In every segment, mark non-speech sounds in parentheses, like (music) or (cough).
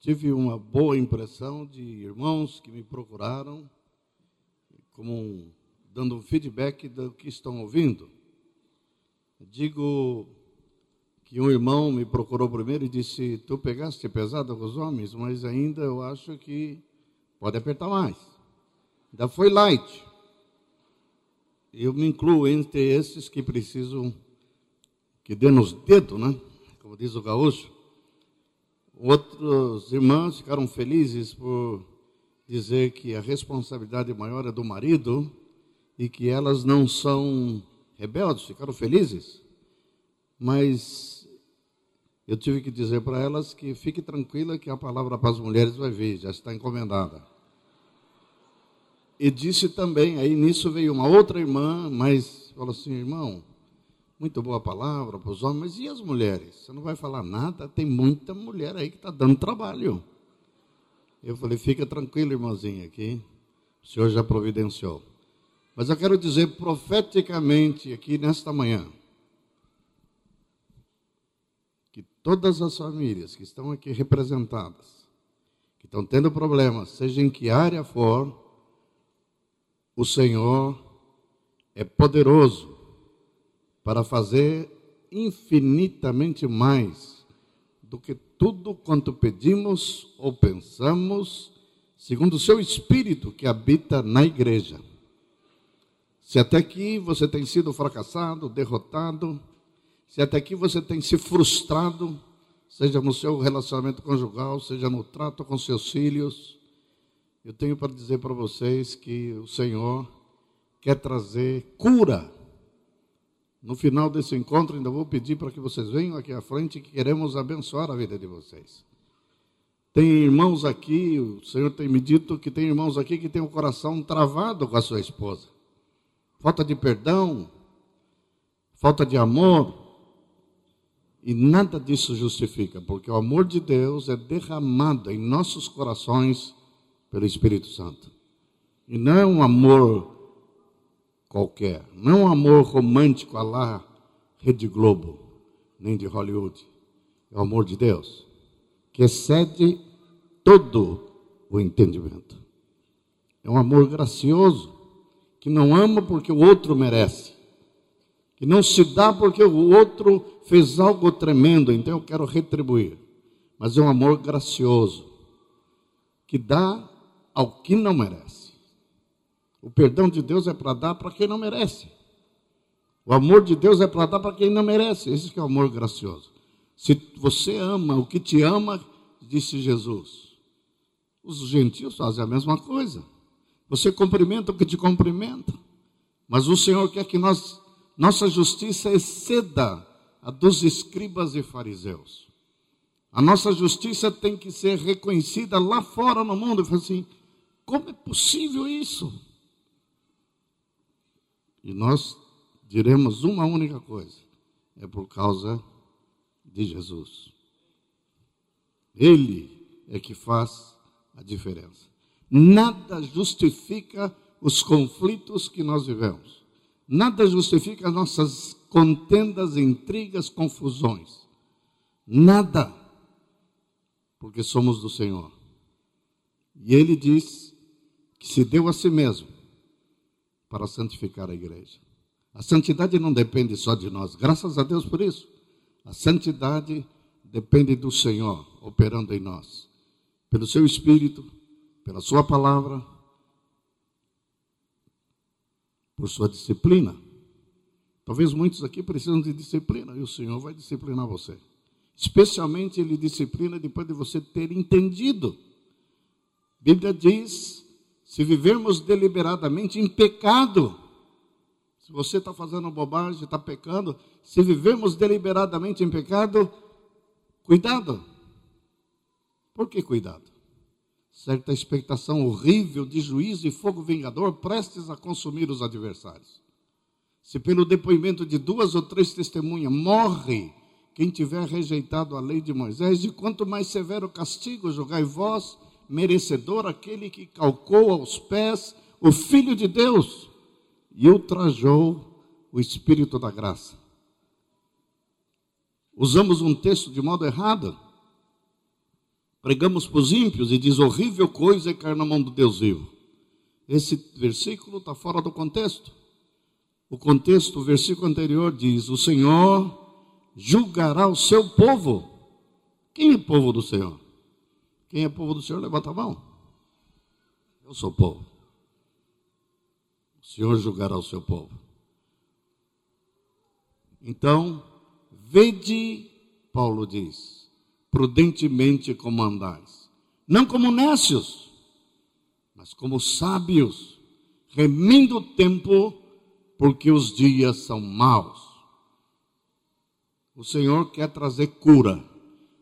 tive uma boa impressão de irmãos que me procuraram, como um, dando um feedback do que estão ouvindo. Digo que um irmão me procurou primeiro e disse: Tu pegaste pesado com os homens, mas ainda eu acho que pode apertar mais. Ainda foi light. Eu me incluo entre esses que precisam que dê nos dedos, né? Como diz o gaúcho. Outros irmãos ficaram felizes por dizer que a responsabilidade maior é do marido e que elas não são rebeldes, ficaram felizes. Mas eu tive que dizer para elas que fique tranquila que a palavra para as mulheres vai vir, já está encomendada. E disse também, aí nisso veio uma outra irmã, mas falou assim, irmão, muito boa palavra para os homens, mas e as mulheres? Você não vai falar nada? Tem muita mulher aí que está dando trabalho. Eu falei, fica tranquilo, irmãozinha, aqui o Senhor já providenciou. Mas eu quero dizer profeticamente aqui nesta manhã, que todas as famílias que estão aqui representadas, que estão tendo problemas, seja em que área for, o Senhor é poderoso para fazer infinitamente mais do que tudo quanto pedimos ou pensamos, segundo o seu Espírito que habita na igreja. Se até aqui você tem sido fracassado, derrotado, se até aqui você tem se frustrado, seja no seu relacionamento conjugal, seja no trato com seus filhos, eu tenho para dizer para vocês que o Senhor quer trazer cura no final desse encontro, ainda vou pedir para que vocês venham aqui à frente, que queremos abençoar a vida de vocês. Tem irmãos aqui, o Senhor tem me dito que tem irmãos aqui que tem o coração travado com a sua esposa. Falta de perdão, falta de amor. E nada disso justifica, porque o amor de Deus é derramado em nossos corações pelo Espírito Santo. E não é um amor qualquer. Não um amor romântico a lá Rede Globo, nem de Hollywood. É o amor de Deus, que excede todo o entendimento. É um amor gracioso, que não ama porque o outro merece, que não se dá porque o outro fez algo tremendo, então eu quero retribuir. Mas é um amor gracioso, que dá ao que não merece. O perdão de Deus é para dar para quem não merece. O amor de Deus é para dar para quem não merece. Esse é o amor gracioso. Se você ama o que te ama, disse Jesus, os gentios fazem a mesma coisa. Você cumprimenta o que te cumprimenta. Mas o Senhor quer que nós, nossa justiça exceda a dos escribas e fariseus. A nossa justiça tem que ser reconhecida lá fora no mundo. E assim, como é possível isso? E nós diremos uma única coisa: é por causa de Jesus. Ele é que faz a diferença. Nada justifica os conflitos que nós vivemos. Nada justifica as nossas contendas, intrigas, confusões. Nada. Porque somos do Senhor. E ele diz que se deu a si mesmo para santificar a igreja. A santidade não depende só de nós, graças a Deus por isso. A santidade depende do Senhor operando em nós, pelo seu Espírito, pela Sua palavra, por Sua disciplina. Talvez muitos aqui precisam de disciplina e o Senhor vai disciplinar você. Especialmente Ele disciplina depois de você ter entendido. A Bíblia diz se vivermos deliberadamente em pecado, se você está fazendo bobagem, está pecando, se vivermos deliberadamente em pecado, cuidado. Por que cuidado? Certa expectação horrível de juízo e fogo vingador prestes a consumir os adversários. Se pelo depoimento de duas ou três testemunhas morre quem tiver rejeitado a lei de Moisés, de quanto mais severo castigo julgai vós, merecedor aquele que calcou aos pés o Filho de Deus e ultrajou o Espírito da graça. Usamos um texto de modo errado. Pregamos para os ímpios e diz: horrível coisa é cair na mão do Deus vivo. Esse versículo está fora do contexto. O contexto, o versículo anterior diz: O Senhor julgará o seu povo. Quem é povo do Senhor? Quem é povo do Senhor, levanta a mão. Eu sou povo. O Senhor julgará o seu povo. Então, vede, Paulo diz, prudentemente como andais, não como nécios, mas como sábios, remindo o tempo, porque os dias são maus. O Senhor quer trazer cura,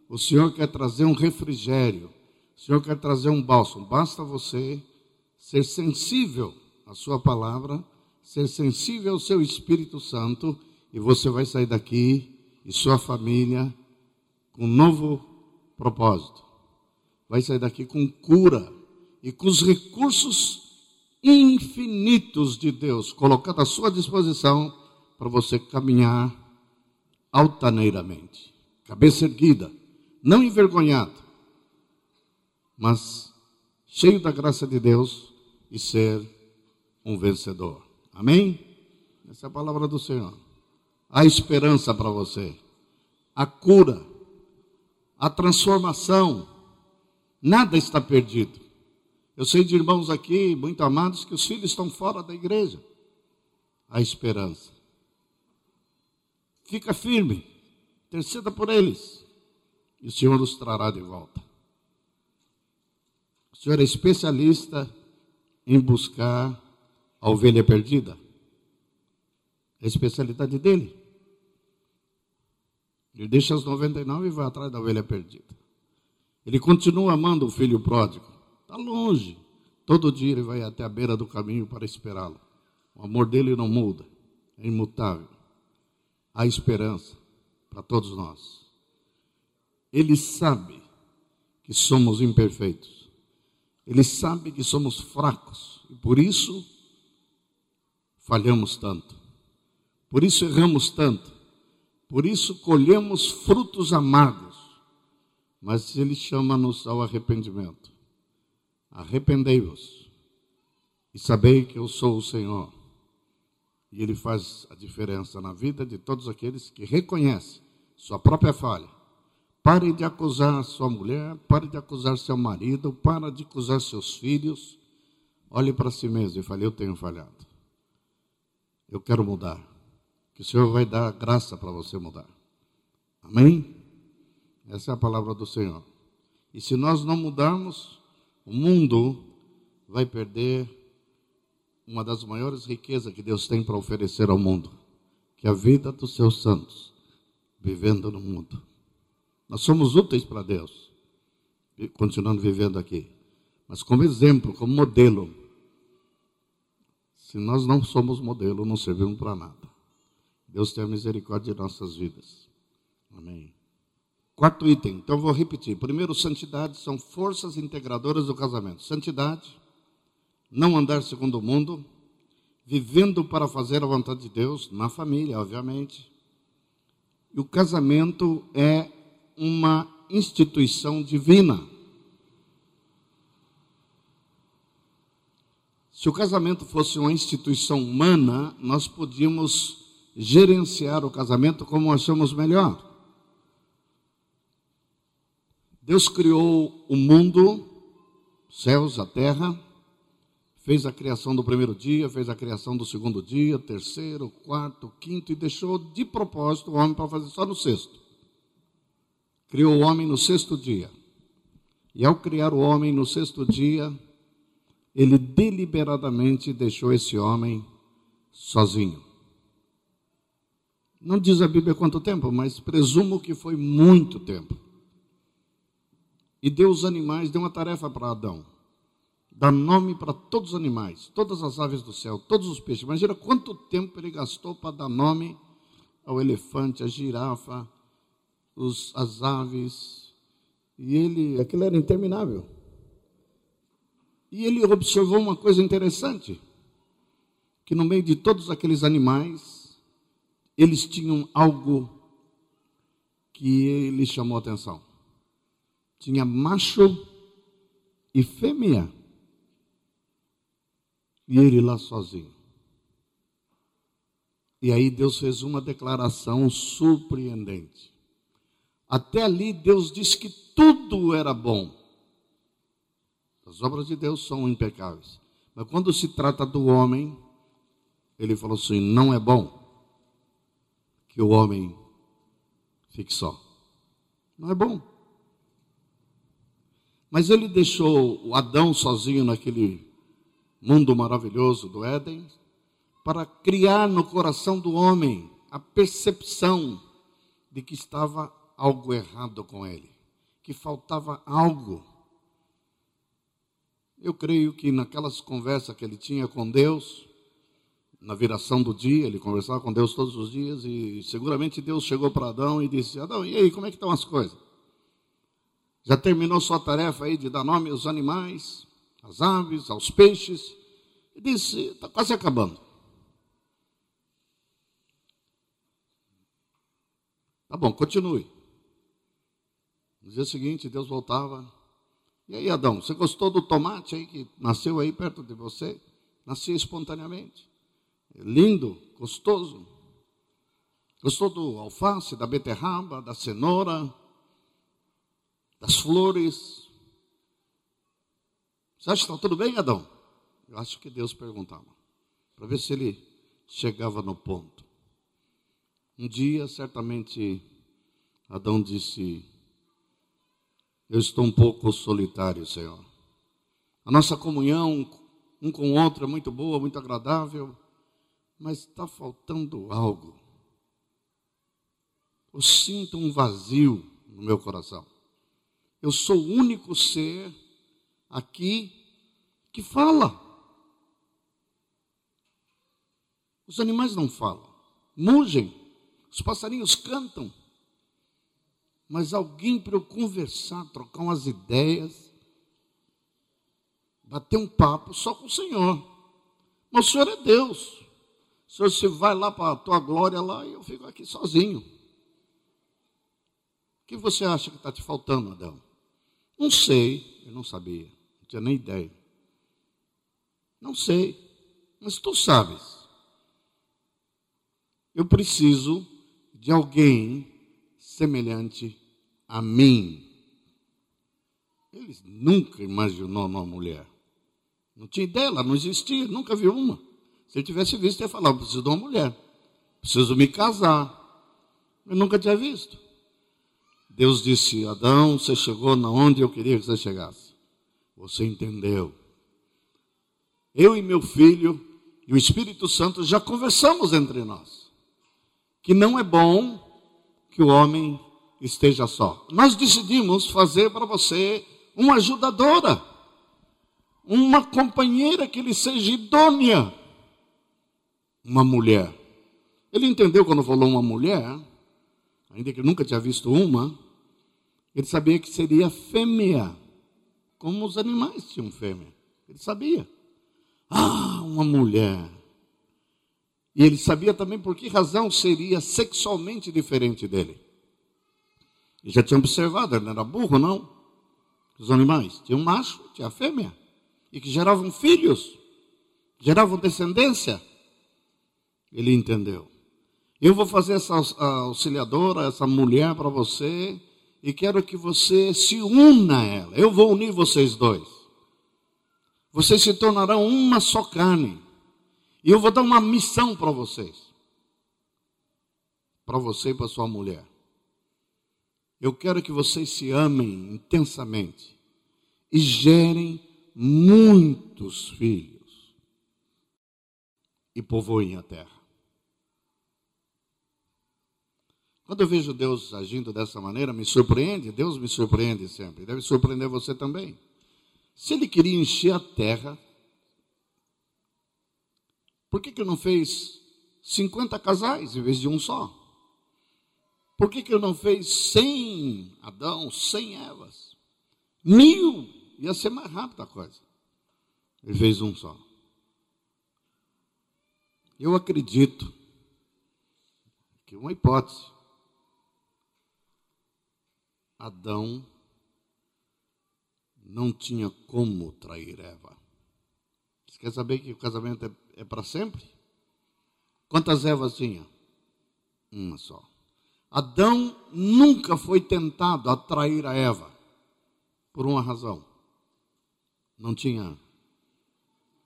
o Senhor quer trazer um refrigério, o Senhor quer trazer um bálsamo. Basta você ser sensível à Sua palavra, ser sensível ao Seu Espírito Santo e você vai sair daqui e sua família com um novo propósito. Vai sair daqui com cura e com os recursos infinitos de Deus colocados à sua disposição para você caminhar altaneiramente, cabeça erguida, não envergonhado, mas cheio da graça de Deus e ser um vencedor. Amém? Essa é a palavra do Senhor a esperança para você, a cura, a transformação. Nada está perdido. Eu sei de irmãos aqui, muito amados, que os filhos estão fora da igreja. A esperança. Fica firme, interceda por eles, e o Senhor os trará de volta. Senhor é especialista em buscar a ovelha perdida. É a especialidade dele. Ele deixa as 99 e vai atrás da ovelha perdida. Ele continua amando o filho pródigo. Está longe. Todo dia ele vai até a beira do caminho para esperá-lo. O amor dele não muda, é imutável. Há esperança para todos nós. Ele sabe que somos imperfeitos. Ele sabe que somos fracos e por isso falhamos tanto. Por isso erramos tanto. Por isso colhemos frutos amargos. Mas Ele chama-nos ao arrependimento. Arrependei-vos e sabei que eu sou o Senhor. E Ele faz a diferença na vida de todos aqueles que reconhecem sua própria falha. Pare de acusar sua mulher, pare de acusar seu marido, pare de acusar seus filhos. Olhe para si mesmo e fale: Eu tenho falhado. Eu quero mudar que o Senhor vai dar graça para você mudar. Amém? Essa é a palavra do Senhor. E se nós não mudarmos, o mundo vai perder uma das maiores riquezas que Deus tem para oferecer ao mundo, que é a vida dos seus santos, vivendo no mundo. Nós somos úteis para Deus, continuando vivendo aqui. Mas como exemplo, como modelo, se nós não somos modelo, não servimos para nada. Deus tenha misericórdia de nossas vidas. Amém. Quarto item, então vou repetir. Primeiro, santidade são forças integradoras do casamento. Santidade, não andar segundo o mundo, vivendo para fazer a vontade de Deus, na família, obviamente. E o casamento é uma instituição divina. Se o casamento fosse uma instituição humana, nós podíamos gerenciar o casamento como achamos melhor. Deus criou o mundo, céus, a terra, fez a criação do primeiro dia, fez a criação do segundo dia, terceiro, quarto, quinto, e deixou de propósito o homem para fazer só no sexto. Criou o homem no sexto dia. E ao criar o homem no sexto dia, ele deliberadamente deixou esse homem sozinho. Não diz a Bíblia quanto tempo, mas presumo que foi muito tempo. E deu os animais, deu uma tarefa para Adão. Dar nome para todos os animais, todas as aves do céu, todos os peixes. Imagina quanto tempo ele gastou para dar nome ao elefante, à girafa, os, as aves. E ele, aquilo era interminável. E ele observou uma coisa interessante: que no meio de todos aqueles animais, eles tinham algo que lhe chamou atenção. tinha macho e fêmea. E ele lá sozinho. E aí Deus fez uma declaração surpreendente. Até ali Deus disse que tudo era bom. As obras de Deus são impecáveis. Mas quando se trata do homem, ele falou assim: não é bom que o homem fique só. Não é bom. Mas ele deixou o Adão sozinho naquele mundo maravilhoso do Éden para criar no coração do homem a percepção de que estava algo errado com ele, que faltava algo. Eu creio que naquelas conversas que ele tinha com Deus, na viração do dia, ele conversava com Deus todos os dias e seguramente Deus chegou para Adão e disse: Adão, e aí, como é que estão as coisas? Já terminou sua tarefa aí de dar nome aos animais, às aves, aos peixes? E disse: está quase acabando. Tá bom, continue. No dia seguinte, Deus voltava. E aí, Adão, você gostou do tomate aí que nasceu aí perto de você? Nascia espontaneamente lindo, gostoso. Gostou do alface, da beterraba, da cenoura, das flores? Você acha que está tudo bem, Adão? Eu acho que Deus perguntava, para ver se ele chegava no ponto. Um dia, certamente, Adão disse: Eu estou um pouco solitário, Senhor. A nossa comunhão um com o outro é muito boa, muito agradável mas está faltando algo. Eu sinto um vazio no meu coração. Eu sou o único ser aqui que fala. Os animais não falam, mugem, os passarinhos cantam. Mas alguém para eu conversar, trocar umas ideias, bater um papo só com o Senhor. Mas o Senhor é Deus. O senhor se vai lá para a tua glória lá e eu fico aqui sozinho. O que você acha que está te faltando, Adão? Não sei, eu não sabia, não tinha nem ideia. Não sei, mas tu sabes. Eu preciso de alguém semelhante a mim. Ele nunca imaginou uma mulher. Não tinha ideia, ela não existia, nunca viu uma. Se eu tivesse visto, eu ia falar: preciso de uma mulher, preciso me casar. Eu nunca tinha visto. Deus disse: Adão, você chegou na onde eu queria que você chegasse. Você entendeu. Eu e meu filho e o Espírito Santo já conversamos entre nós que não é bom que o homem esteja só. Nós decidimos fazer para você uma ajudadora, uma companheira que lhe seja idônea uma mulher. Ele entendeu quando falou uma mulher, ainda que nunca tinha visto uma, ele sabia que seria fêmea, como os animais tinham fêmea. Ele sabia. Ah, uma mulher. E ele sabia também por que razão seria sexualmente diferente dele. Ele já tinha observado, ele não era burro, não. Os animais tinham um macho, tinha fêmea. E que geravam filhos, geravam descendência. Ele entendeu. Eu vou fazer essa auxiliadora, essa mulher para você, e quero que você se una a ela. Eu vou unir vocês dois. Vocês se tornarão uma só carne. E eu vou dar uma missão para vocês. Para você e para sua mulher. Eu quero que vocês se amem intensamente e gerem muitos filhos e povoem a terra. Quando eu vejo Deus agindo dessa maneira, me surpreende, Deus me surpreende sempre, deve surpreender você também. Se ele queria encher a terra, por que, que não fez 50 casais em vez de um só? Por que, que não fez 100 Adão, 100 Evas? Mil! Ia ser mais rápida a coisa. Ele fez um só. Eu acredito que uma hipótese Adão não tinha como trair Eva. Você quer saber que o casamento é, é para sempre? Quantas Evas tinha? Uma só. Adão nunca foi tentado a trair a Eva, por uma razão. Não tinha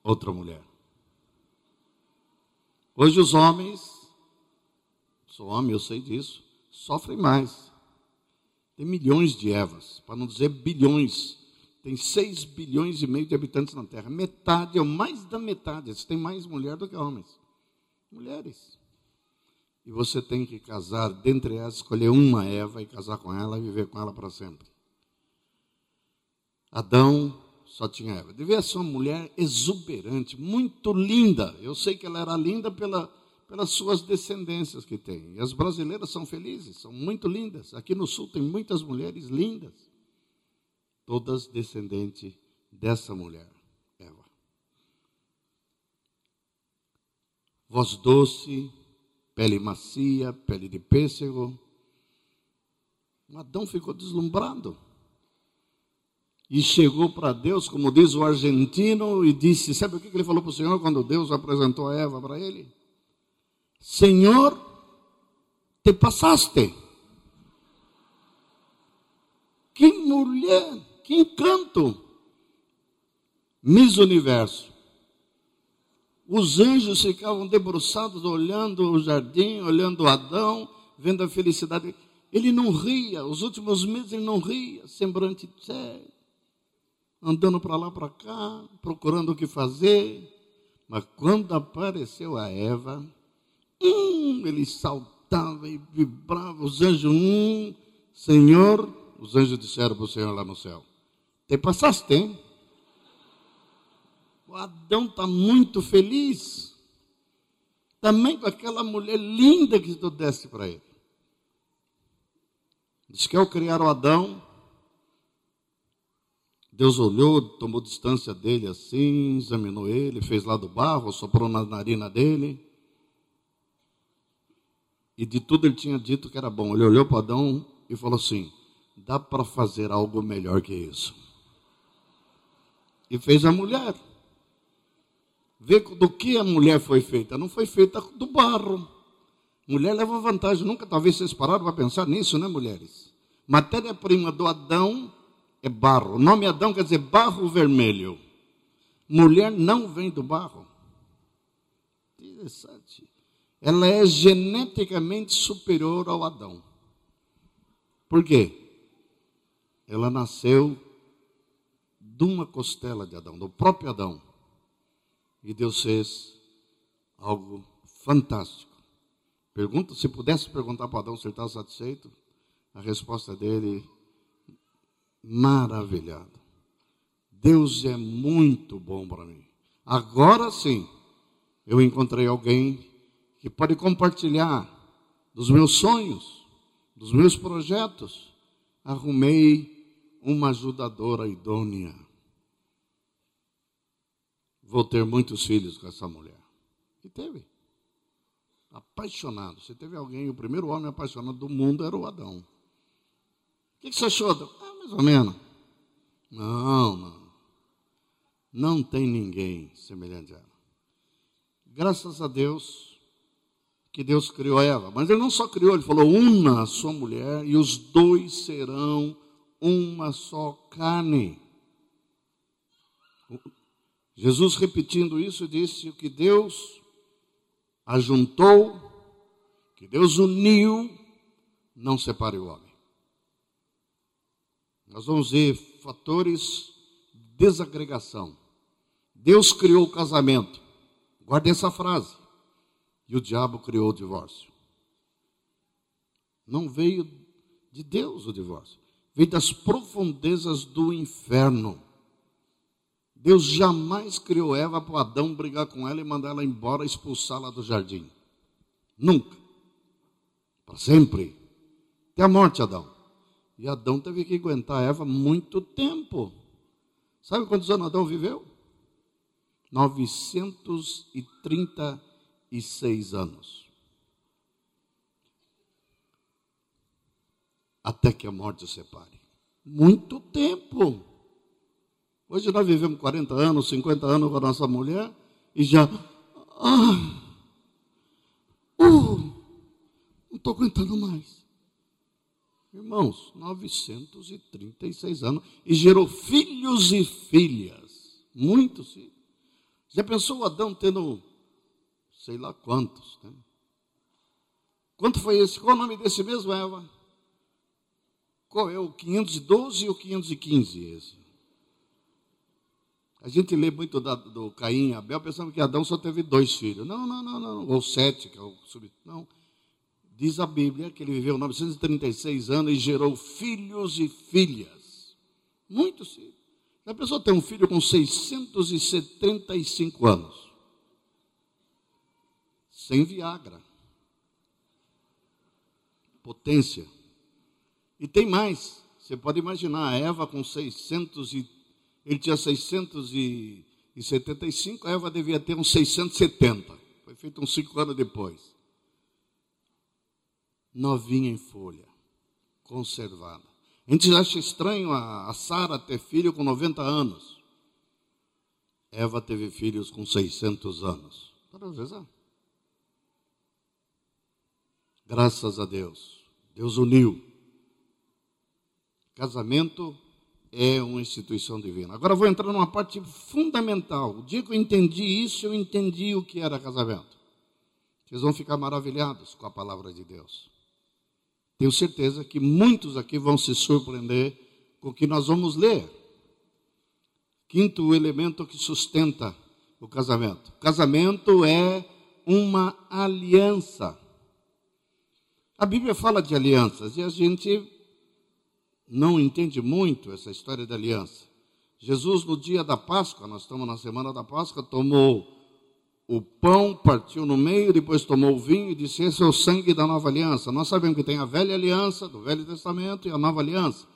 outra mulher. Hoje os homens, sou homem, eu sei disso, sofrem mais. Tem milhões de Evas, para não dizer bilhões. Tem 6 bilhões e meio de habitantes na Terra. Metade, ou mais da metade, tem mais mulher do que homens. Mulheres. E você tem que casar, dentre elas, escolher uma Eva e casar com ela e viver com ela para sempre. Adão só tinha Eva. Devia ser uma mulher exuberante, muito linda. Eu sei que ela era linda pela, pelas suas descendências que tem. E as brasileiras são felizes, são muito lindas. Aqui no sul tem muitas mulheres lindas. Todas descendentes dessa mulher, Eva. Voz doce, pele macia, pele de pêssego. Adão ficou deslumbrado e chegou para Deus, como diz o argentino, e disse: Sabe o que ele falou para o Senhor quando Deus apresentou a Eva para ele? Senhor, te passaste. Que mulher, encanto. Miss Universo. Os anjos ficavam debruçados, olhando o jardim, olhando Adão, vendo a felicidade. Ele não ria, os últimos meses ele não ria, semblante sério andando para lá para cá, procurando o que fazer. Mas quando apareceu a Eva, hum, ele saltava e vibrava, os anjos, hum, Senhor, os anjos disseram para o Senhor lá no céu, te passaste, hein? O Adão está muito feliz, também com aquela mulher linda que tu deste para ele. Diz que ao criar o Adão, Deus olhou, tomou distância dele assim, examinou ele, fez lá do barro, soprou na narina dele. E de tudo ele tinha dito que era bom. Ele olhou para Adão e falou assim: dá para fazer algo melhor que isso. E fez a mulher. Vê do que a mulher foi feita. Não foi feita do barro. Mulher leva vantagem. Nunca talvez vocês pararam para pensar nisso, né, mulheres? Matéria-prima do Adão é barro. O nome Adão quer dizer barro vermelho. Mulher não vem do barro. Interessante. Ela é geneticamente superior ao Adão. Por quê? Ela nasceu de uma costela de Adão, do próprio Adão. E Deus fez algo fantástico. Pergunta, se pudesse perguntar para Adão se ele estava satisfeito, a resposta dele maravilhado. Deus é muito bom para mim. Agora sim, eu encontrei alguém que pode compartilhar dos meus sonhos, dos meus projetos. Arrumei uma ajudadora idônea. Vou ter muitos filhos com essa mulher. E teve. Apaixonado. Se teve alguém, o primeiro homem apaixonado do mundo era o Adão. O que você achou? Ah, mais ou menos. Não, não. Não tem ninguém semelhante a ela. Graças a Deus que Deus criou Eva. Mas ele não só criou, ele falou: una a sua mulher e os dois serão uma só carne. Jesus repetindo isso disse que Deus ajuntou, que Deus uniu, não separe o homem. Nós vamos ver fatores de desagregação. Deus criou o casamento. Guarde essa frase. E o diabo criou o divórcio. Não veio de Deus o divórcio. Veio das profundezas do inferno. Deus jamais criou Eva para Adão brigar com ela e mandar ela embora, expulsá-la do jardim. Nunca. Para sempre. Até a morte, Adão. E Adão teve que aguentar Eva muito tempo. Sabe quantos anos Adão viveu? 936 anos. Até que a morte o separe. Muito tempo. Hoje nós vivemos 40 anos, 50 anos com a nossa mulher e já. Ah, uh, não estou aguentando mais. Irmãos, 936 anos e gerou filhos e filhas. Muitos filhos. Já pensou Adão tendo sei lá quantos? Né? Quanto foi esse? Qual o nome desse mesmo, Eva? Qual é o 512 e o 515 esse? A gente lê muito da, do Caim e Abel pensando que Adão só teve dois filhos. Não, não, não, não. Ou sete, que é o sub... Não. Diz a Bíblia que ele viveu 936 anos e gerou filhos e filhas. Muitos filhos. A pessoa tem um filho com 675 anos. Sem Viagra potência. E tem mais. Você pode imaginar a Eva com 600 e ele tinha 675, a Eva devia ter uns 670. Foi feito uns cinco anos depois. Novinha em folha, conservada. A gente acha estranho a, Sara ter filho com 90 anos. Eva teve filhos com 600 anos. Para ver, Graças a Deus. Deus uniu. Casamento é uma instituição divina. Agora vou entrar numa parte fundamental. O dia que eu entendi isso, eu entendi o que era casamento. Vocês vão ficar maravilhados com a palavra de Deus. Tenho certeza que muitos aqui vão se surpreender com o que nós vamos ler. Quinto elemento que sustenta o casamento. Casamento é uma aliança. A Bíblia fala de alianças e a gente não entende muito essa história de aliança. Jesus, no dia da Páscoa, nós estamos na semana da Páscoa, tomou o pão, partiu no meio, depois tomou o vinho e disse: Esse é o sangue da nova aliança. Nós sabemos que tem a velha aliança, do Velho Testamento, e a nova aliança.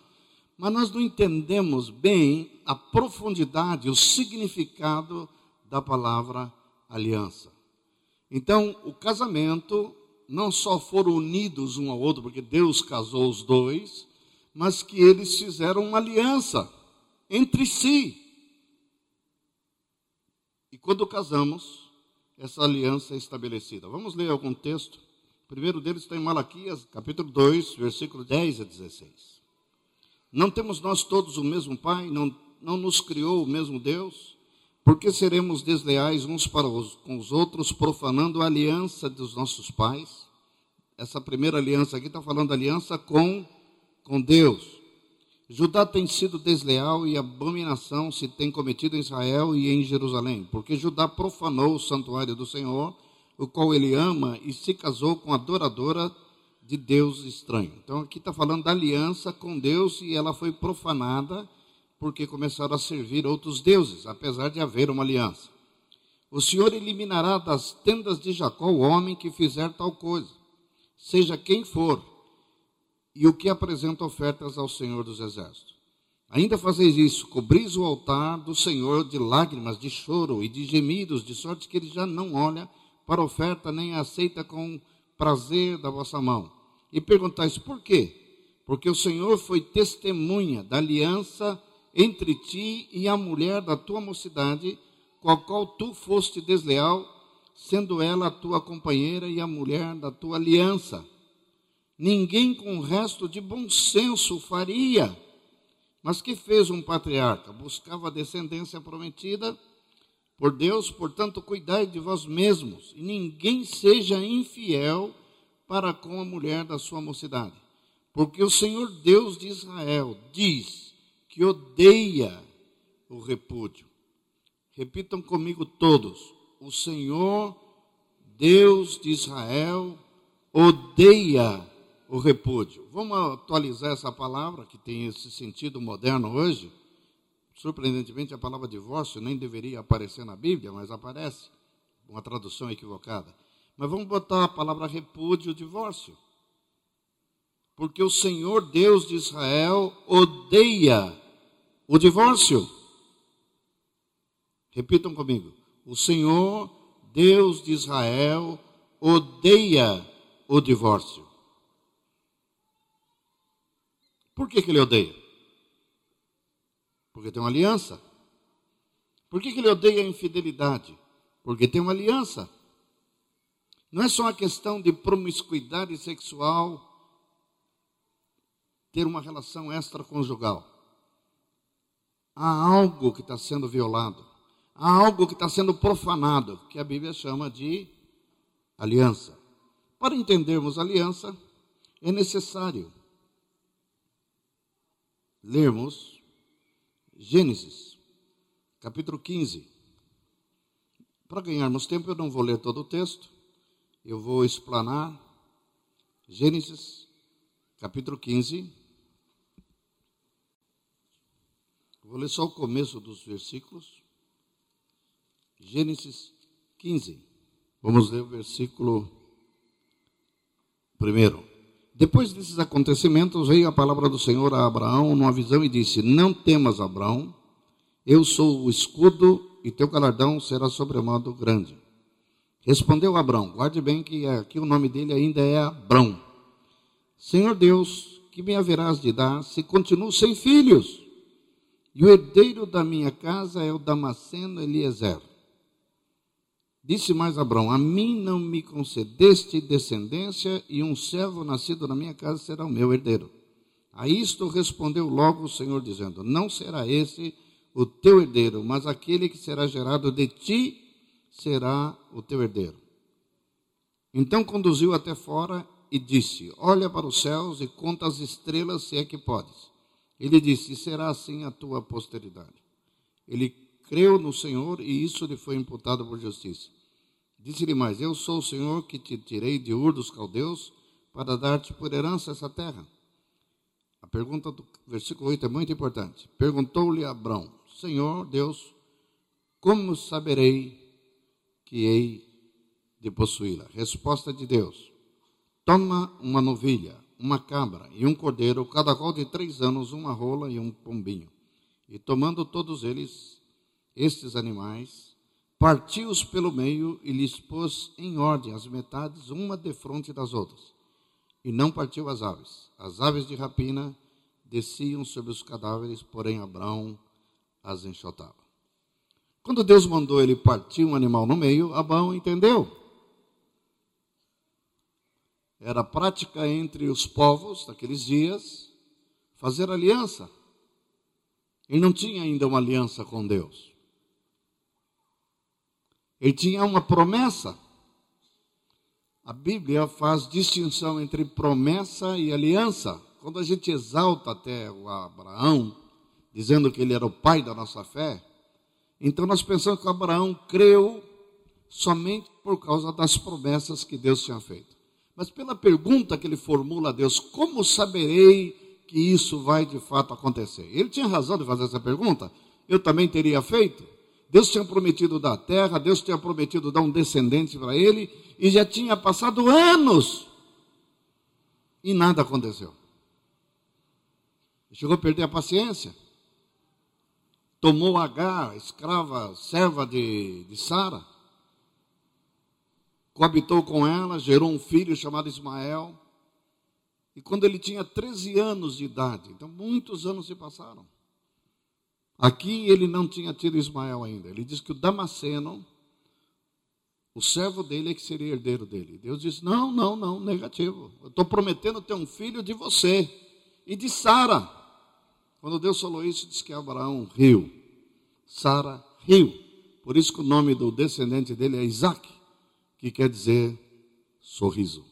Mas nós não entendemos bem a profundidade, o significado da palavra aliança. Então, o casamento não só foram unidos um ao outro, porque Deus casou os dois, mas que eles fizeram uma aliança entre si. E quando casamos, essa aliança é estabelecida. Vamos ler algum texto. O primeiro deles está em Malaquias, capítulo 2, versículo 10 a 16. Não temos nós todos o mesmo Pai? Não, não nos criou o mesmo Deus? Por que seremos desleais uns para os, com os outros, profanando a aliança dos nossos pais? Essa primeira aliança aqui está falando aliança com, com Deus. Judá tem sido desleal e abominação se tem cometido em Israel e em Jerusalém, porque Judá profanou o santuário do Senhor, o qual ele ama, e se casou com a adoradora de Deus estranho. Então aqui está falando da aliança com Deus e ela foi profanada porque começaram a servir outros deuses, apesar de haver uma aliança. O Senhor eliminará das tendas de Jacó o homem que fizer tal coisa, seja quem for, e o que apresenta ofertas ao Senhor dos Exércitos. Ainda fazeis isso, cobris o altar do Senhor de lágrimas, de choro e de gemidos, de sorte que ele já não olha para a oferta, nem a aceita com prazer da vossa mão. E perguntais por quê? Porque o Senhor foi testemunha da aliança entre ti e a mulher da tua mocidade, com a qual tu foste desleal, sendo ela a tua companheira e a mulher da tua aliança. Ninguém com resto de bom senso faria. Mas que fez um patriarca? Buscava a descendência prometida por Deus, portanto, cuidai de vós mesmos, e ninguém seja infiel para com a mulher da sua mocidade. Porque o Senhor Deus de Israel diz: que odeia o repúdio. Repitam comigo todos: o Senhor, Deus de Israel, odeia o repúdio. Vamos atualizar essa palavra que tem esse sentido moderno hoje? Surpreendentemente, a palavra divórcio nem deveria aparecer na Bíblia, mas aparece. Uma tradução equivocada. Mas vamos botar a palavra repúdio, divórcio. Porque o Senhor Deus de Israel odeia o divórcio. Repitam comigo. O Senhor, Deus de Israel, odeia o divórcio. Por que, que ele odeia? Porque tem uma aliança. Por que, que ele odeia a infidelidade? Porque tem uma aliança. Não é só uma questão de promiscuidade sexual, ter uma relação extraconjugal. Há algo que está sendo violado. Há algo que está sendo profanado, que a Bíblia chama de aliança. Para entendermos aliança, é necessário lermos Gênesis, capítulo 15. Para ganharmos tempo, eu não vou ler todo o texto, eu vou explanar Gênesis, capítulo 15. Vou ler só o começo dos versículos. Gênesis 15. Vamos ler o versículo primeiro. Depois desses acontecimentos, veio a palavra do Senhor a Abraão numa visão e disse: Não temas, Abraão, eu sou o escudo e teu galardão será sobremodo grande. Respondeu Abraão, guarde bem que aqui o nome dele ainda é Abrão. Senhor Deus, que me haverás de dar se continuo sem filhos? E o herdeiro da minha casa é o Damasceno Eliezer. Disse mais Abraão: A mim não me concedeste descendência, e um servo nascido na minha casa será o meu herdeiro. A isto respondeu logo o Senhor, dizendo: Não será esse o teu herdeiro, mas aquele que será gerado de ti será o teu herdeiro. Então conduziu até fora e disse: Olha para os céus e conta as estrelas, se é que podes. Ele disse: Será assim a tua posteridade. Ele creu no Senhor e isso lhe foi imputado por justiça. Disse-lhe mais: Eu sou o Senhor que te tirei de Ur dos Caldeus para dar-te por herança essa terra. A pergunta do versículo 8 é muito importante. Perguntou-lhe Abrão: Senhor Deus, como saberei que hei de possuí-la? Resposta de Deus: Toma uma novilha, uma cabra e um cordeiro, cada qual de três anos, uma rola e um pombinho. E tomando todos eles, estes animais, partiu-os pelo meio e lhes pôs em ordem as metades, uma defronte das outras. E não partiu as aves. As aves de rapina desciam sobre os cadáveres, porém Abraão as enxotava. Quando Deus mandou ele partir um animal no meio, Abraão entendeu. Era prática entre os povos daqueles dias fazer aliança. Ele não tinha ainda uma aliança com Deus. Ele tinha uma promessa. A Bíblia faz distinção entre promessa e aliança. Quando a gente exalta até o Abraão, dizendo que ele era o pai da nossa fé, então nós pensamos que Abraão creu somente por causa das promessas que Deus tinha feito. Mas pela pergunta que ele formula a Deus, como saberei que isso vai de fato acontecer? Ele tinha razão de fazer essa pergunta? Eu também teria feito? Deus tinha prometido dar terra, Deus tinha prometido dar um descendente para ele, e já tinha passado anos e nada aconteceu. Chegou a perder a paciência. Tomou Agar, escrava, serva de, de Sara, coabitou com ela, gerou um filho chamado Ismael. E quando ele tinha 13 anos de idade, então muitos anos se passaram. Aqui ele não tinha tido Ismael ainda. Ele diz que o Damasceno, o servo dele é que seria herdeiro dele. Deus diz: Não, não, não, negativo. Eu estou prometendo ter um filho de você e de Sara. Quando Deus falou isso, diz que Abraão riu. Sara riu. Por isso que o nome do descendente dele é Isaac, que quer dizer sorriso.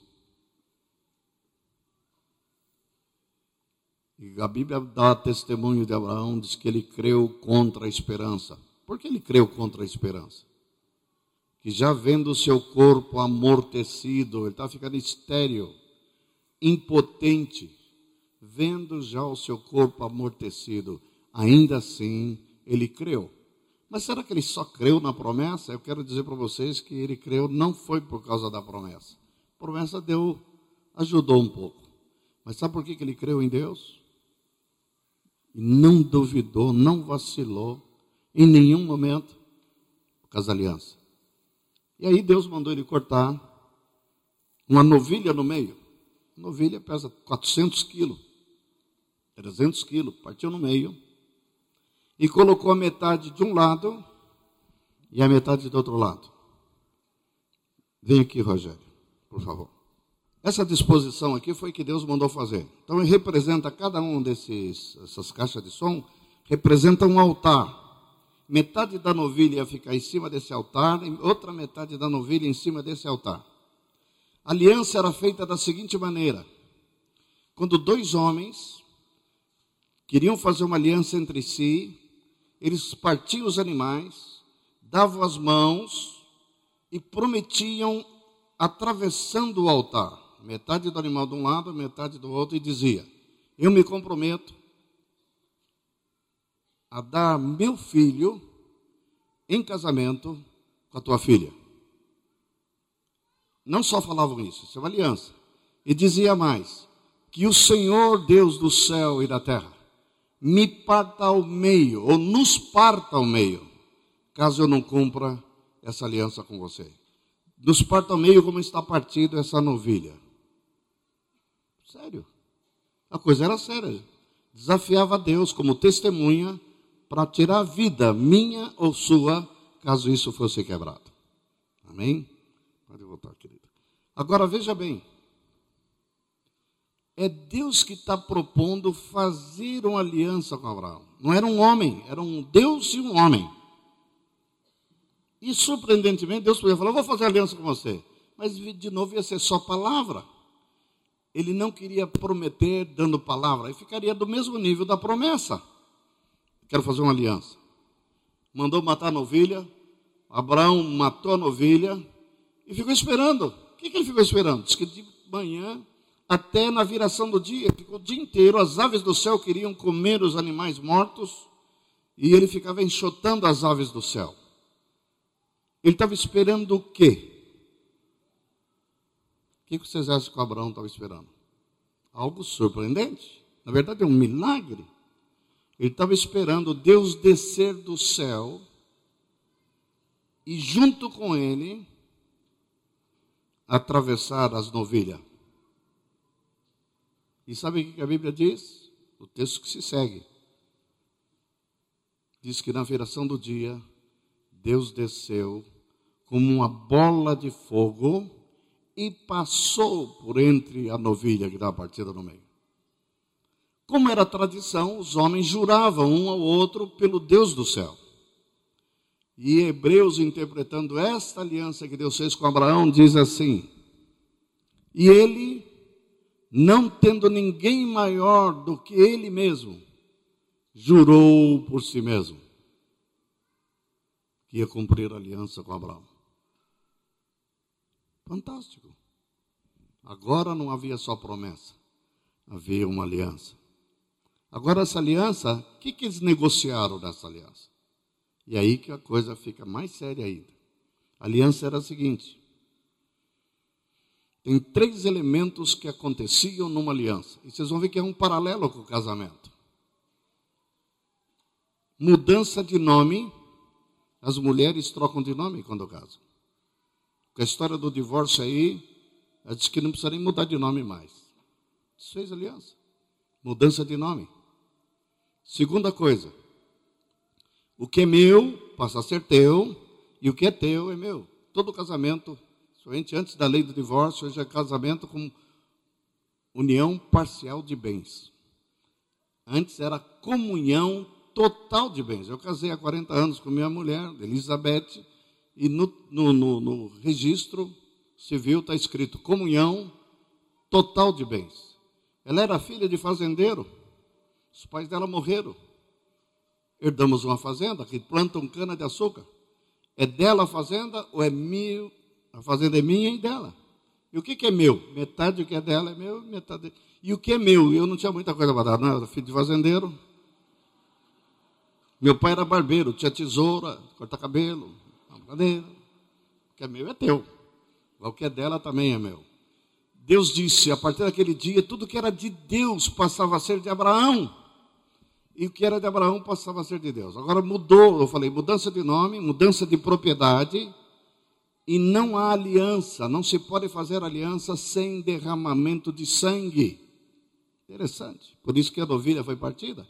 E a Bíblia dá testemunho de Abraão, diz que ele creu contra a esperança. Por que ele creu contra a esperança? Que já vendo o seu corpo amortecido, ele está ficando estéril, impotente, vendo já o seu corpo amortecido, ainda assim ele creu. Mas será que ele só creu na promessa? Eu quero dizer para vocês que ele creu não foi por causa da promessa. A promessa deu, ajudou um pouco. Mas sabe por que ele creu em Deus? Não duvidou, não vacilou em nenhum momento por causa da aliança. E aí Deus mandou ele cortar uma novilha no meio. A novilha pesa 400 quilos, 300 quilos, partiu no meio e colocou a metade de um lado e a metade do outro lado. Vem aqui, Rogério, por favor. Essa disposição aqui foi que Deus mandou fazer. Então ele representa cada um desses essas caixas de som representa um altar. Metade da novilha ia ficar em cima desse altar, e outra metade da novilha em cima desse altar. A aliança era feita da seguinte maneira: quando dois homens queriam fazer uma aliança entre si, eles partiam os animais, davam as mãos e prometiam atravessando o altar, metade do animal de um lado, metade do outro, e dizia: Eu me comprometo a dar meu filho em casamento com a tua filha. Não só falavam isso, isso é uma aliança. E dizia mais: que o Senhor Deus do céu e da terra me parta ao meio, ou nos parta ao meio, caso eu não cumpra essa aliança com você. Nos parta ao meio como está partido essa novilha. Sério. A coisa era séria. Desafiava Deus como testemunha para tirar a vida minha ou sua, caso isso fosse quebrado. Amém? Pode voltar, querido. Agora veja bem. É Deus que está propondo fazer uma aliança com Abraão. Não era um homem, era um Deus e um homem. E surpreendentemente, Deus podia falar: Vou fazer aliança com você. Mas de novo ia ser só palavra. Ele não queria prometer dando palavra, e ficaria do mesmo nível da promessa quero fazer uma aliança. Mandou matar a novilha, Abraão matou a novilha e ficou esperando. O que, que ele ficou esperando? Diz que de manhã até na viração do dia, ficou o dia inteiro, as aves do céu queriam comer os animais mortos e ele ficava enxotando as aves do céu. Ele estava esperando o quê? Que vocês acham que o Abraão estava esperando? Algo surpreendente. Na verdade, é um milagre. Ele estava esperando Deus descer do céu e, junto com ele, atravessar as novilhas. E sabe o que a Bíblia diz? O texto que se segue. Diz que na viração do dia, Deus desceu como uma bola de fogo e passou por entre a novilha que estava partida no meio. Como era tradição, os homens juravam um ao outro pelo Deus do céu. E Hebreus, interpretando esta aliança que Deus fez com Abraão, diz assim: E ele, não tendo ninguém maior do que ele mesmo, jurou por si mesmo que ia cumprir a aliança com Abraão. Fantástico. Agora não havia só promessa, havia uma aliança. Agora, essa aliança, o que, que eles negociaram nessa aliança? E aí que a coisa fica mais séria ainda. A aliança era a seguinte: tem três elementos que aconteciam numa aliança. E vocês vão ver que é um paralelo com o casamento. Mudança de nome. As mulheres trocam de nome quando casam. Com a história do divórcio aí, ela diz que não precisa nem mudar de nome mais. Isso fez aliança. Mudança de nome. Segunda coisa, o que é meu passa a ser teu, e o que é teu é meu. Todo casamento, somente antes da lei do divórcio, hoje é casamento com união parcial de bens. Antes era comunhão total de bens. Eu casei há 40 anos com minha mulher, Elizabeth, e no, no, no, no registro civil está escrito comunhão total de bens. Ela era filha de fazendeiro. Os pais dela morreram. Herdamos uma fazenda que plantam cana de açúcar. É dela a fazenda ou é minha? A fazenda é minha e dela. E o que, que é meu? Metade do que é dela é meu, metade. E o que é meu? Eu não tinha muita coisa para dar, não. Era filho de fazendeiro. Meu pai era barbeiro, tinha tesoura, corta cabelo, que é meu é teu. O que é dela também é meu. Deus disse, a partir daquele dia, tudo que era de Deus passava a ser de Abraão e o que era de Abraão passava a ser de Deus. Agora mudou, eu falei, mudança de nome, mudança de propriedade, e não há aliança, não se pode fazer aliança sem derramamento de sangue. Interessante, por isso que a novilha foi partida.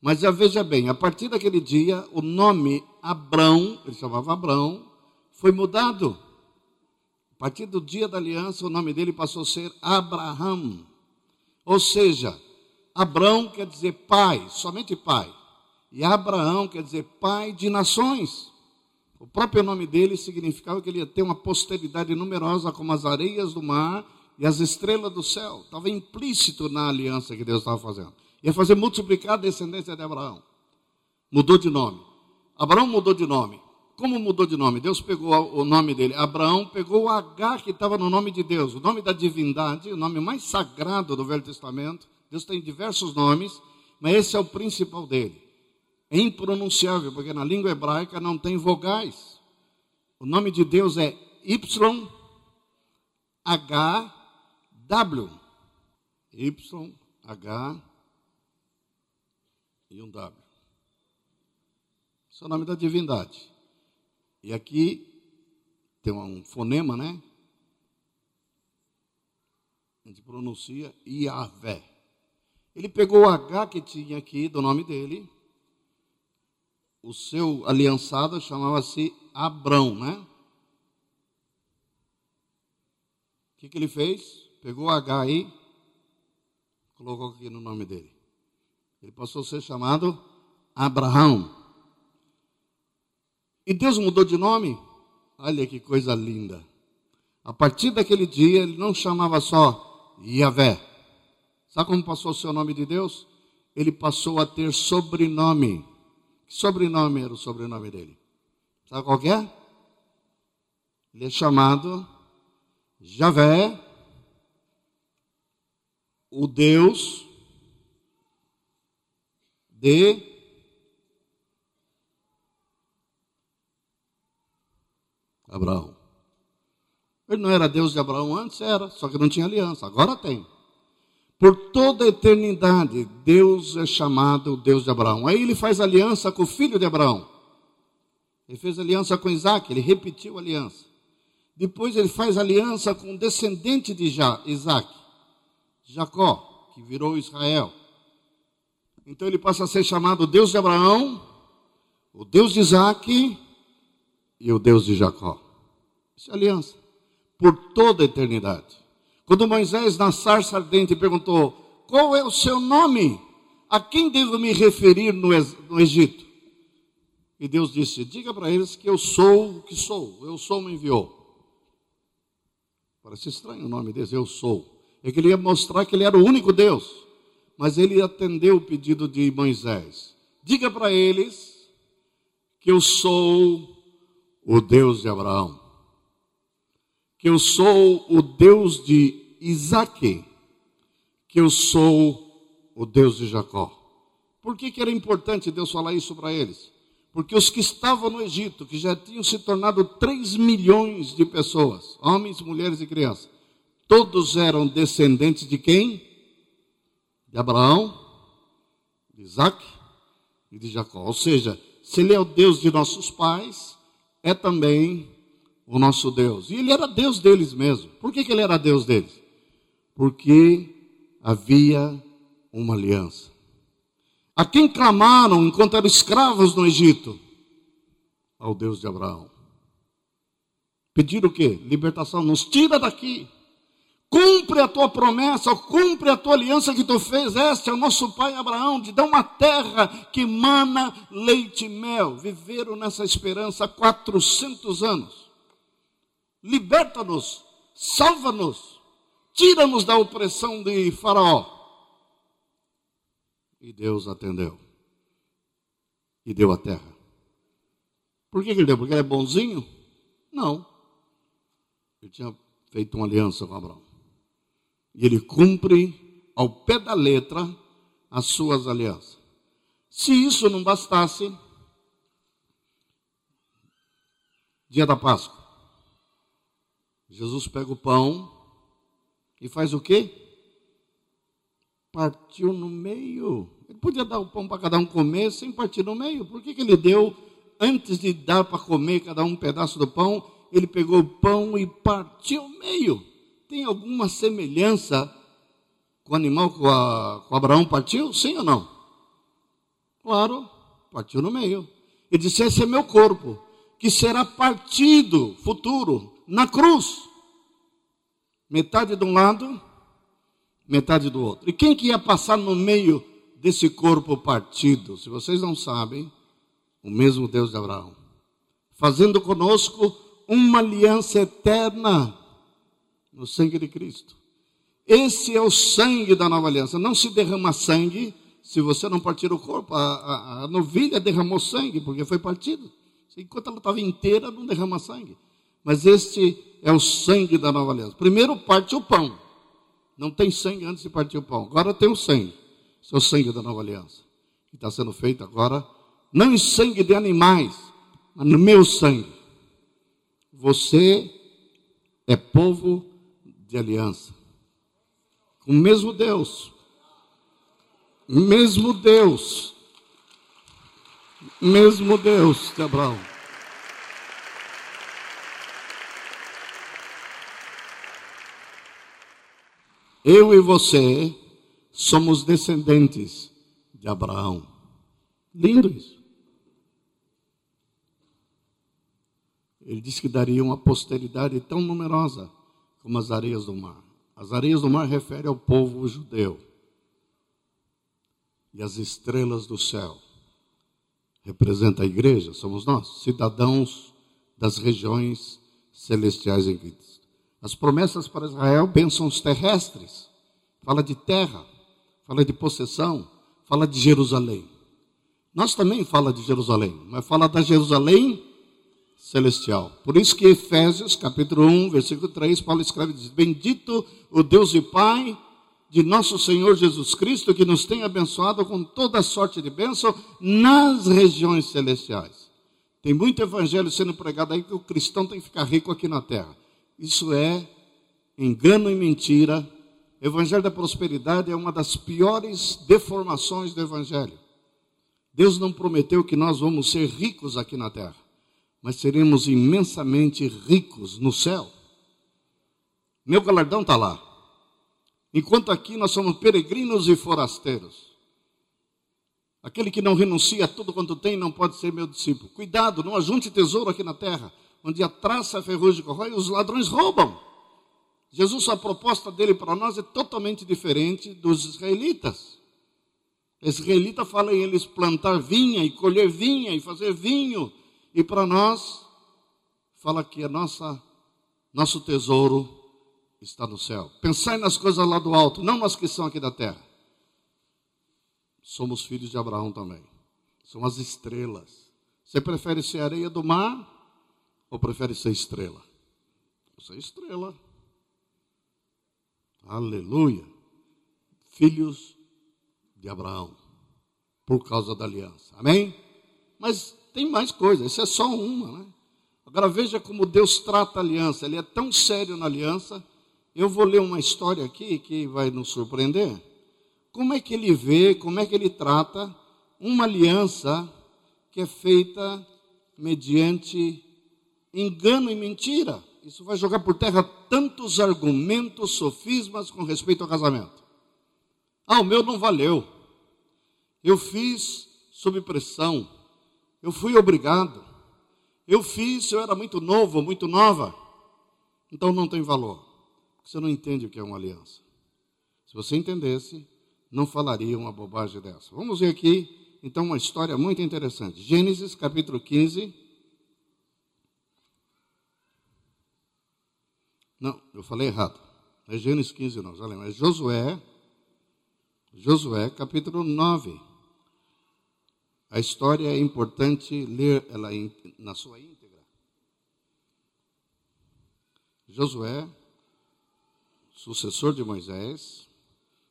Mas já veja bem, a partir daquele dia, o nome Abrão, ele chamava Abrão, foi mudado. A partir do dia da aliança, o nome dele passou a ser Abraham. Ou seja, Abrão quer dizer pai, somente pai. E Abraão quer dizer pai de nações. O próprio nome dele significava que ele ia ter uma posteridade numerosa como as areias do mar e as estrelas do céu. Estava implícito na aliança que Deus estava fazendo. Ia fazer multiplicar a descendência de Abraão. Mudou de nome. Abraão mudou de nome. Como mudou de nome? Deus pegou o nome dele. Abraão pegou o H que estava no nome de Deus, o nome da divindade, o nome mais sagrado do Velho Testamento. Deus tem diversos nomes, mas esse é o principal dele. É impronunciável, porque na língua hebraica não tem vogais. O nome de Deus é Y, H, W. Y, H e um W. Esse é o nome da divindade. E aqui tem um fonema, né? A gente pronuncia Iavé. Ele pegou o H que tinha aqui do nome dele. O seu aliançado chamava-se Abrão, né? O que, que ele fez? Pegou o H aí, colocou aqui no nome dele. Ele passou a ser chamado Abraão. E Deus mudou de nome? Olha que coisa linda. A partir daquele dia, ele não chamava só Yahvé. Sabe como passou o seu nome de Deus? Ele passou a ter sobrenome. Que sobrenome era o sobrenome dele? Sabe qual é? Ele é chamado Javé, o Deus de Abraão. Ele não era Deus de Abraão antes? Era, só que não tinha aliança. Agora tem. Por toda a eternidade, Deus é chamado Deus de Abraão. Aí ele faz aliança com o filho de Abraão. Ele fez aliança com Isaac, ele repetiu a aliança. Depois ele faz aliança com o descendente de Isaac, Jacó, que virou Israel. Então ele passa a ser chamado Deus de Abraão, o Deus de Isaac e o Deus de Jacó. Isso é aliança. Por toda a eternidade. Quando Moisés, na sarça ardente, perguntou: Qual é o seu nome? A quem devo me referir no, no Egito? E Deus disse: Diga para eles que eu sou o que sou. Eu sou me enviou. Parece estranho o nome desse, eu sou. Ele queria mostrar que ele era o único Deus. Mas ele atendeu o pedido de Moisés. Diga para eles que eu sou o Deus de Abraão, que eu sou o Deus de Isaac, que eu sou o Deus de Jacó. Por que, que era importante Deus falar isso para eles? Porque os que estavam no Egito, que já tinham se tornado 3 milhões de pessoas, homens, mulheres e crianças, todos eram descendentes de quem? De Abraão, de Isaac e de Jacó. Ou seja, se ele é o Deus de nossos pais, é também o nosso Deus. E ele era Deus deles mesmo. Por que, que ele era Deus deles? Porque havia uma aliança. A quem clamaram enquanto eram escravos no Egito? Ao Deus de Abraão. Pediram o quê? Libertação. Nos tira daqui. Cumpre a tua promessa, cumpre a tua aliança que tu fez. Este é o nosso pai Abraão, de dar uma terra que mana leite e mel. Viveram nessa esperança 400 anos. Liberta-nos, salva-nos, tira-nos da opressão de Faraó. E Deus atendeu. E deu a terra. Por que ele deu? Porque ele é bonzinho? Não. Ele tinha feito uma aliança com Abraão e ele cumpre ao pé da letra as suas alianças. Se isso não bastasse, dia da Páscoa, Jesus pega o pão e faz o quê? Partiu no meio. Ele podia dar o pão para cada um comer sem partir no meio. Por que, que ele deu, antes de dar para comer cada um um pedaço do pão, ele pegou o pão e partiu no meio? tem alguma semelhança com o animal que o Abraão partiu? Sim ou não? Claro, partiu no meio. Ele disse: Esse é meu corpo, que será partido futuro na cruz. Metade de um lado, metade do outro. E quem que ia passar no meio desse corpo partido? Se vocês não sabem, o mesmo Deus de Abraão, fazendo conosco uma aliança eterna no sangue de Cristo. Esse é o sangue da nova aliança. Não se derrama sangue se você não partir o corpo. A, a, a novilha derramou sangue porque foi partido. Enquanto ela estava inteira, não derrama sangue. Mas este é o sangue da nova aliança. Primeiro parte o pão. Não tem sangue antes de partir o pão. Agora tem o sangue. Esse é o sangue da nova aliança. Que está sendo feito agora, não em sangue de animais, mas no meu sangue. Você é povo de aliança. O mesmo Deus. Mesmo Deus. Mesmo Deus de Abraão. Eu e você somos descendentes de Abraão. Lindo isso. Ele disse que daria uma posteridade tão numerosa como as areias do mar. As areias do mar referem ao povo judeu. E as estrelas do céu representa a igreja, somos nós, cidadãos das regiões celestiais em Cristo. As promessas para Israel, bênçãos terrestres, fala de terra, fala de possessão, fala de Jerusalém. Nós também fala de Jerusalém, mas fala da Jerusalém celestial. Por isso que Efésios, capítulo 1, versículo 3, Paulo escreve diz: Bendito o Deus e Pai de nosso Senhor Jesus Cristo, que nos tem abençoado com toda sorte de bênção nas regiões celestiais. Tem muito evangelho sendo pregado aí que o cristão tem que ficar rico aqui na terra. Isso é engano e mentira. O evangelho da prosperidade é uma das piores deformações do evangelho. Deus não prometeu que nós vamos ser ricos aqui na terra, mas seremos imensamente ricos no céu. Meu galardão está lá. Enquanto aqui nós somos peregrinos e forasteiros. Aquele que não renuncia a tudo quanto tem não pode ser meu discípulo. Cuidado, não ajunte tesouro aqui na terra, onde a traça, a ferrugem corrói os ladrões roubam. Jesus, a proposta dele para nós é totalmente diferente dos israelitas. Israelita fala em eles plantar vinha e colher vinha e fazer vinho. E para nós, fala que a nossa, nosso tesouro está no céu. Pensai nas coisas lá do alto, não nas que são aqui da terra. Somos filhos de Abraão também. São as estrelas. Você prefere ser areia do mar ou prefere ser estrela? Você é estrela. Aleluia. Filhos de Abraão. Por causa da aliança. Amém? Mas tem mais coisa. Isso é só uma, né? Agora veja como Deus trata a aliança. Ele é tão sério na aliança eu vou ler uma história aqui que vai nos surpreender. Como é que ele vê, como é que ele trata uma aliança que é feita mediante engano e mentira? Isso vai jogar por terra tantos argumentos, sofismas com respeito ao casamento. Ah, o meu não valeu. Eu fiz sob pressão. Eu fui obrigado. Eu fiz, eu era muito novo, muito nova. Então não tem valor. Você não entende o que é uma aliança. Se você entendesse, não falaria uma bobagem dessa. Vamos ver aqui, então, uma história muito interessante. Gênesis capítulo 15. Não, eu falei errado. É Gênesis 15, não, já lembro. É Josué, Josué capítulo 9. A história é importante ler ela na sua íntegra. Josué sucessor de Moisés,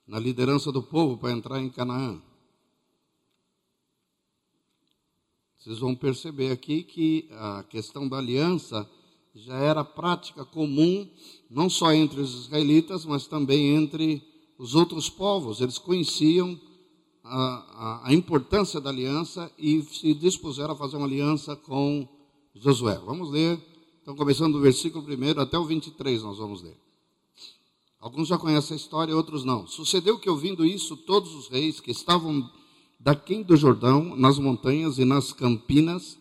na liderança do povo para entrar em Canaã. Vocês vão perceber aqui que a questão da aliança já era prática comum, não só entre os israelitas, mas também entre os outros povos. Eles conheciam a, a, importância da aliança e se dispuseram a fazer uma aliança com Josué. Vamos ler, então, começando do versículo 1 até o 23, nós vamos ler. Alguns já conhecem a história, outros não. Sucedeu que, ouvindo isso, todos os reis que estavam daquém do Jordão, nas montanhas e nas campinas,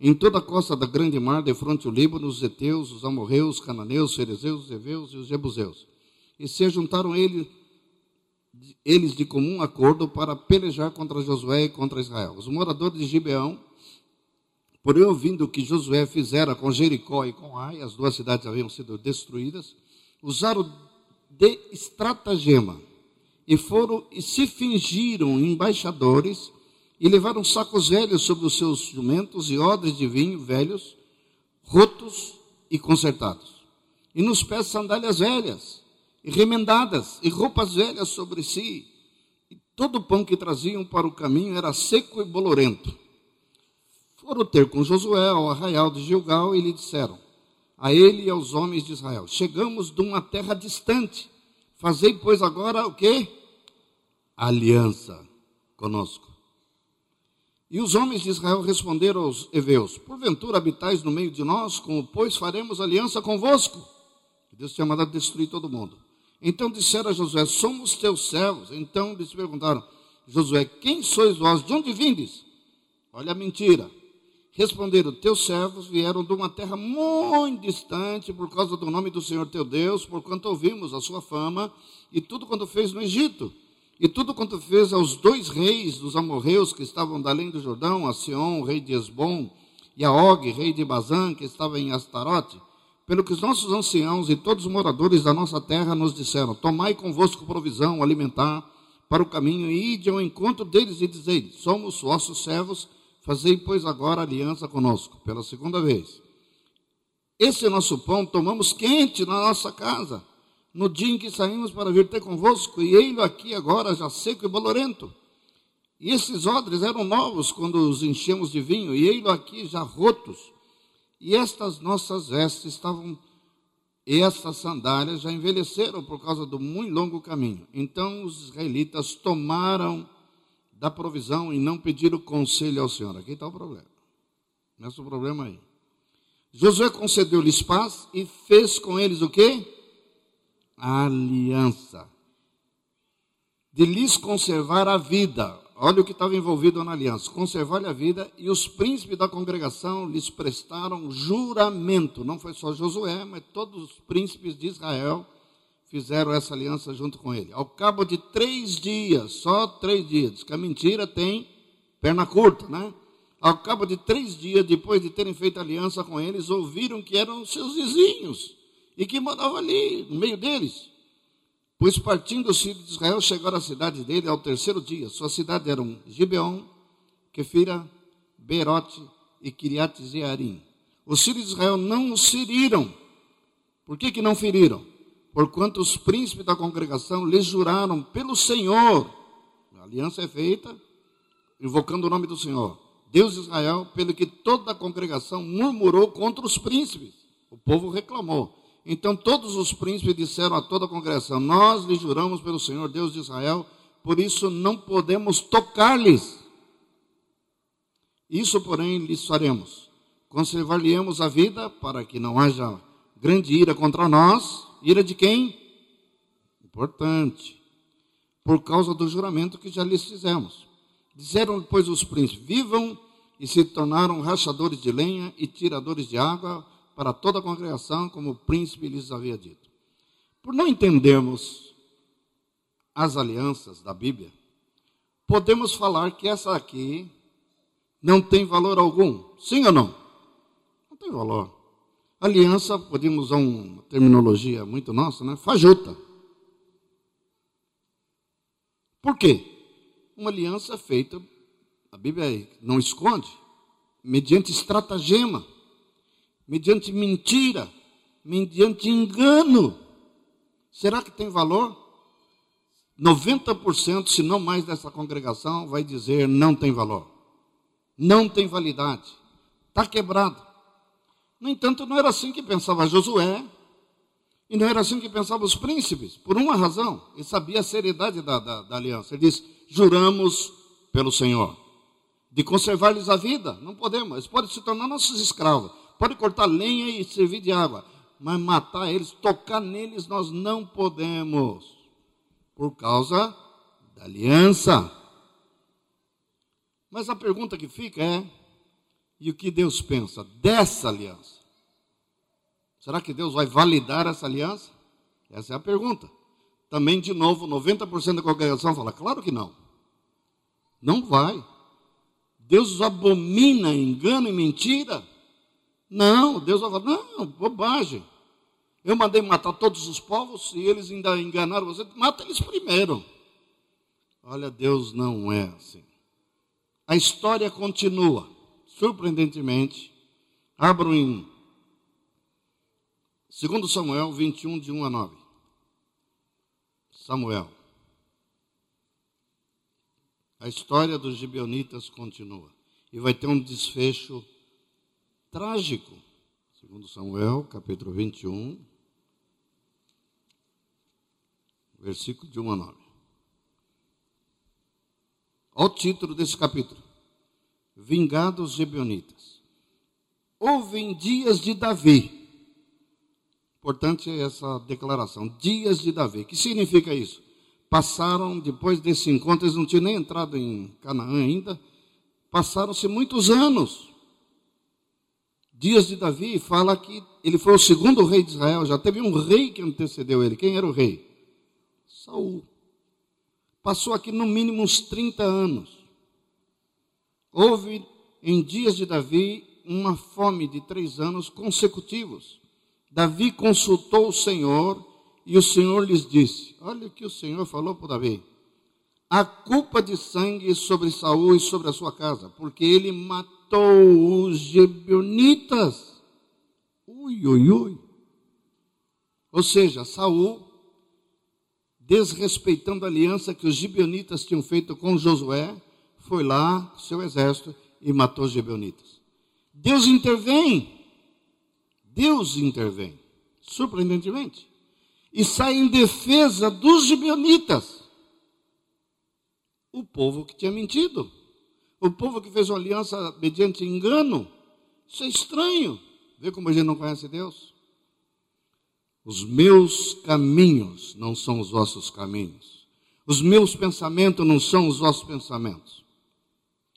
em toda a costa da grande mar, de fronte ao Líbano, os Eteus, os Amorreus, os Cananeus, os Cerezeus, os Eveus e os Jebuseus. E se juntaram ele, eles de comum acordo para pelejar contra Josué e contra Israel. Os moradores de Gibeão, porém ouvindo o que Josué fizera com Jericó e com Ai, as duas cidades haviam sido destruídas, usaram de estratagema e foram e se fingiram embaixadores e levaram sacos velhos sobre os seus jumentos e odres de vinho velhos, rotos e consertados. E nos pés sandálias velhas e remendadas e roupas velhas sobre si. E todo o pão que traziam para o caminho era seco e bolorento. Foram ter com Josué ao arraial de Gilgal e lhe disseram: a ele e aos homens de Israel: Chegamos de uma terra distante. Fazei, pois, agora o quê? Aliança conosco. E os homens de Israel responderam aos heveus: Porventura habitais no meio de nós, como, pois, faremos aliança convosco? Deus tinha mandado destruir todo mundo. Então disseram a Josué: Somos teus servos. Então eles perguntaram: Josué, quem sois vós? De onde vindes? Olha a mentira. Responderam: Teus servos vieram de uma terra muito distante por causa do nome do Senhor teu Deus, porquanto ouvimos a sua fama e tudo quanto fez no Egito. E tudo quanto fez aos dois reis dos amorreus que estavam da além do Jordão, a Sion, rei de Esbom, e a Og, rei de Bazã, que estava em Astarote, pelo que os nossos anciãos e todos os moradores da nossa terra nos disseram: Tomai convosco provisão, alimentar para o caminho, e ide ao encontro deles e dizei: Somos vossos servos Fazei, pois, agora aliança conosco, pela segunda vez. Esse nosso pão tomamos quente na nossa casa, no dia em que saímos para vir ter convosco, e ele aqui agora já seco e bolorento. E esses odres eram novos quando os enchemos de vinho, e ele aqui já rotos. E estas nossas vestes estavam, e estas sandálias já envelheceram por causa do muito longo caminho. Então os israelitas tomaram da provisão e não pedir o conselho ao Senhor. Aqui está o problema. É o problema aí. Josué concedeu-lhes paz e fez com eles o quê? Aliança. De lhes conservar a vida. Olha o que estava envolvido na aliança. Conservar-lhe a vida e os príncipes da congregação lhes prestaram juramento. Não foi só Josué, mas todos os príncipes de Israel fizeram essa aliança junto com ele. Ao cabo de três dias, só três dias, que a mentira tem perna curta, né? Ao cabo de três dias, depois de terem feito aliança com eles, ouviram que eram seus vizinhos e que moravam ali, no meio deles. Pois partindo os filhos de Israel, chegaram à cidade dele ao terceiro dia. Sua cidade eram Gibeon, Kefira, Berote e Kiriat Zearim. Os filhos de Israel não os feriram. Por que, que não feriram? porquanto os príncipes da congregação lhes juraram pelo Senhor, a aliança é feita invocando o nome do Senhor, Deus de Israel, pelo que toda a congregação murmurou contra os príncipes. O povo reclamou. Então todos os príncipes disseram a toda a congregação: Nós lhe juramos pelo Senhor Deus de Israel, por isso não podemos tocar-lhes. Isso, porém, lhes faremos: conservar-lhe-emos a vida, para que não haja grande ira contra nós, Ira de quem? Importante. Por causa do juramento que já lhes fizemos. Disseram, pois, os príncipes: Vivam e se tornaram rachadores de lenha e tiradores de água para toda a congregação, como o príncipe lhes havia dito. Por não entendermos as alianças da Bíblia, podemos falar que essa aqui não tem valor algum. Sim ou não? Não tem valor. Aliança, podemos usar uma terminologia muito nossa, né? Fajuta. Por quê? Uma aliança feita, a Bíblia não esconde, mediante estratagema, mediante mentira, mediante engano. Será que tem valor? 90%, se não mais dessa congregação, vai dizer não tem valor. Não tem validade. Está quebrado. No entanto, não era assim que pensava Josué, e não era assim que pensavam os príncipes, por uma razão, ele sabia a seriedade da, da, da aliança. Ele diz: juramos pelo Senhor, de conservar-lhes a vida, não podemos, eles podem se tornar nossos escravos, podem cortar lenha e servir de água, mas matar eles, tocar neles, nós não podemos, por causa da aliança. Mas a pergunta que fica é: e o que Deus pensa dessa aliança? Será que Deus vai validar essa aliança? Essa é a pergunta. Também, de novo, 90% da congregação fala: claro que não. Não vai. Deus abomina engano e mentira? Não, Deus vai falar: não, bobagem. Eu mandei matar todos os povos e eles ainda enganaram você. Mata eles primeiro. Olha, Deus não é assim. A história continua. Surpreendentemente, abram em 2 Samuel 21, de 1 a 9. Samuel. A história dos gibeonitas continua. E vai ter um desfecho trágico. Segundo Samuel, capítulo 21, versículo de 1 a 9. Olha o título desse capítulo. Vingados gibeonitas. Houve em dias de Davi. Importante essa declaração. Dias de Davi. Que significa isso? passaram, depois desse encontro, eles não tinham nem entrado em Canaã ainda, passaram-se muitos anos. Dias de Davi fala que ele foi o segundo rei de Israel, já teve um rei que antecedeu ele. Quem era o rei? Saul. Passou aqui no mínimo uns 30 anos. Houve em dias de Davi uma fome de três anos consecutivos. Davi consultou o Senhor e o Senhor lhes disse: Olha o que o Senhor falou para Davi. A culpa de sangue sobre Saul e sobre a sua casa, porque ele matou os gibeonitas. Ui, ui, ui. Ou seja, Saul, desrespeitando a aliança que os gibeonitas tinham feito com Josué, foi lá, seu exército, e matou os gibeonitas. Deus intervém. Deus intervém. Surpreendentemente e sai em defesa dos gibeonitas. O povo que tinha mentido. O povo que fez uma aliança mediante engano. Isso é estranho. Vê como a gente não conhece Deus? Os meus caminhos não são os vossos caminhos. Os meus pensamentos não são os vossos pensamentos.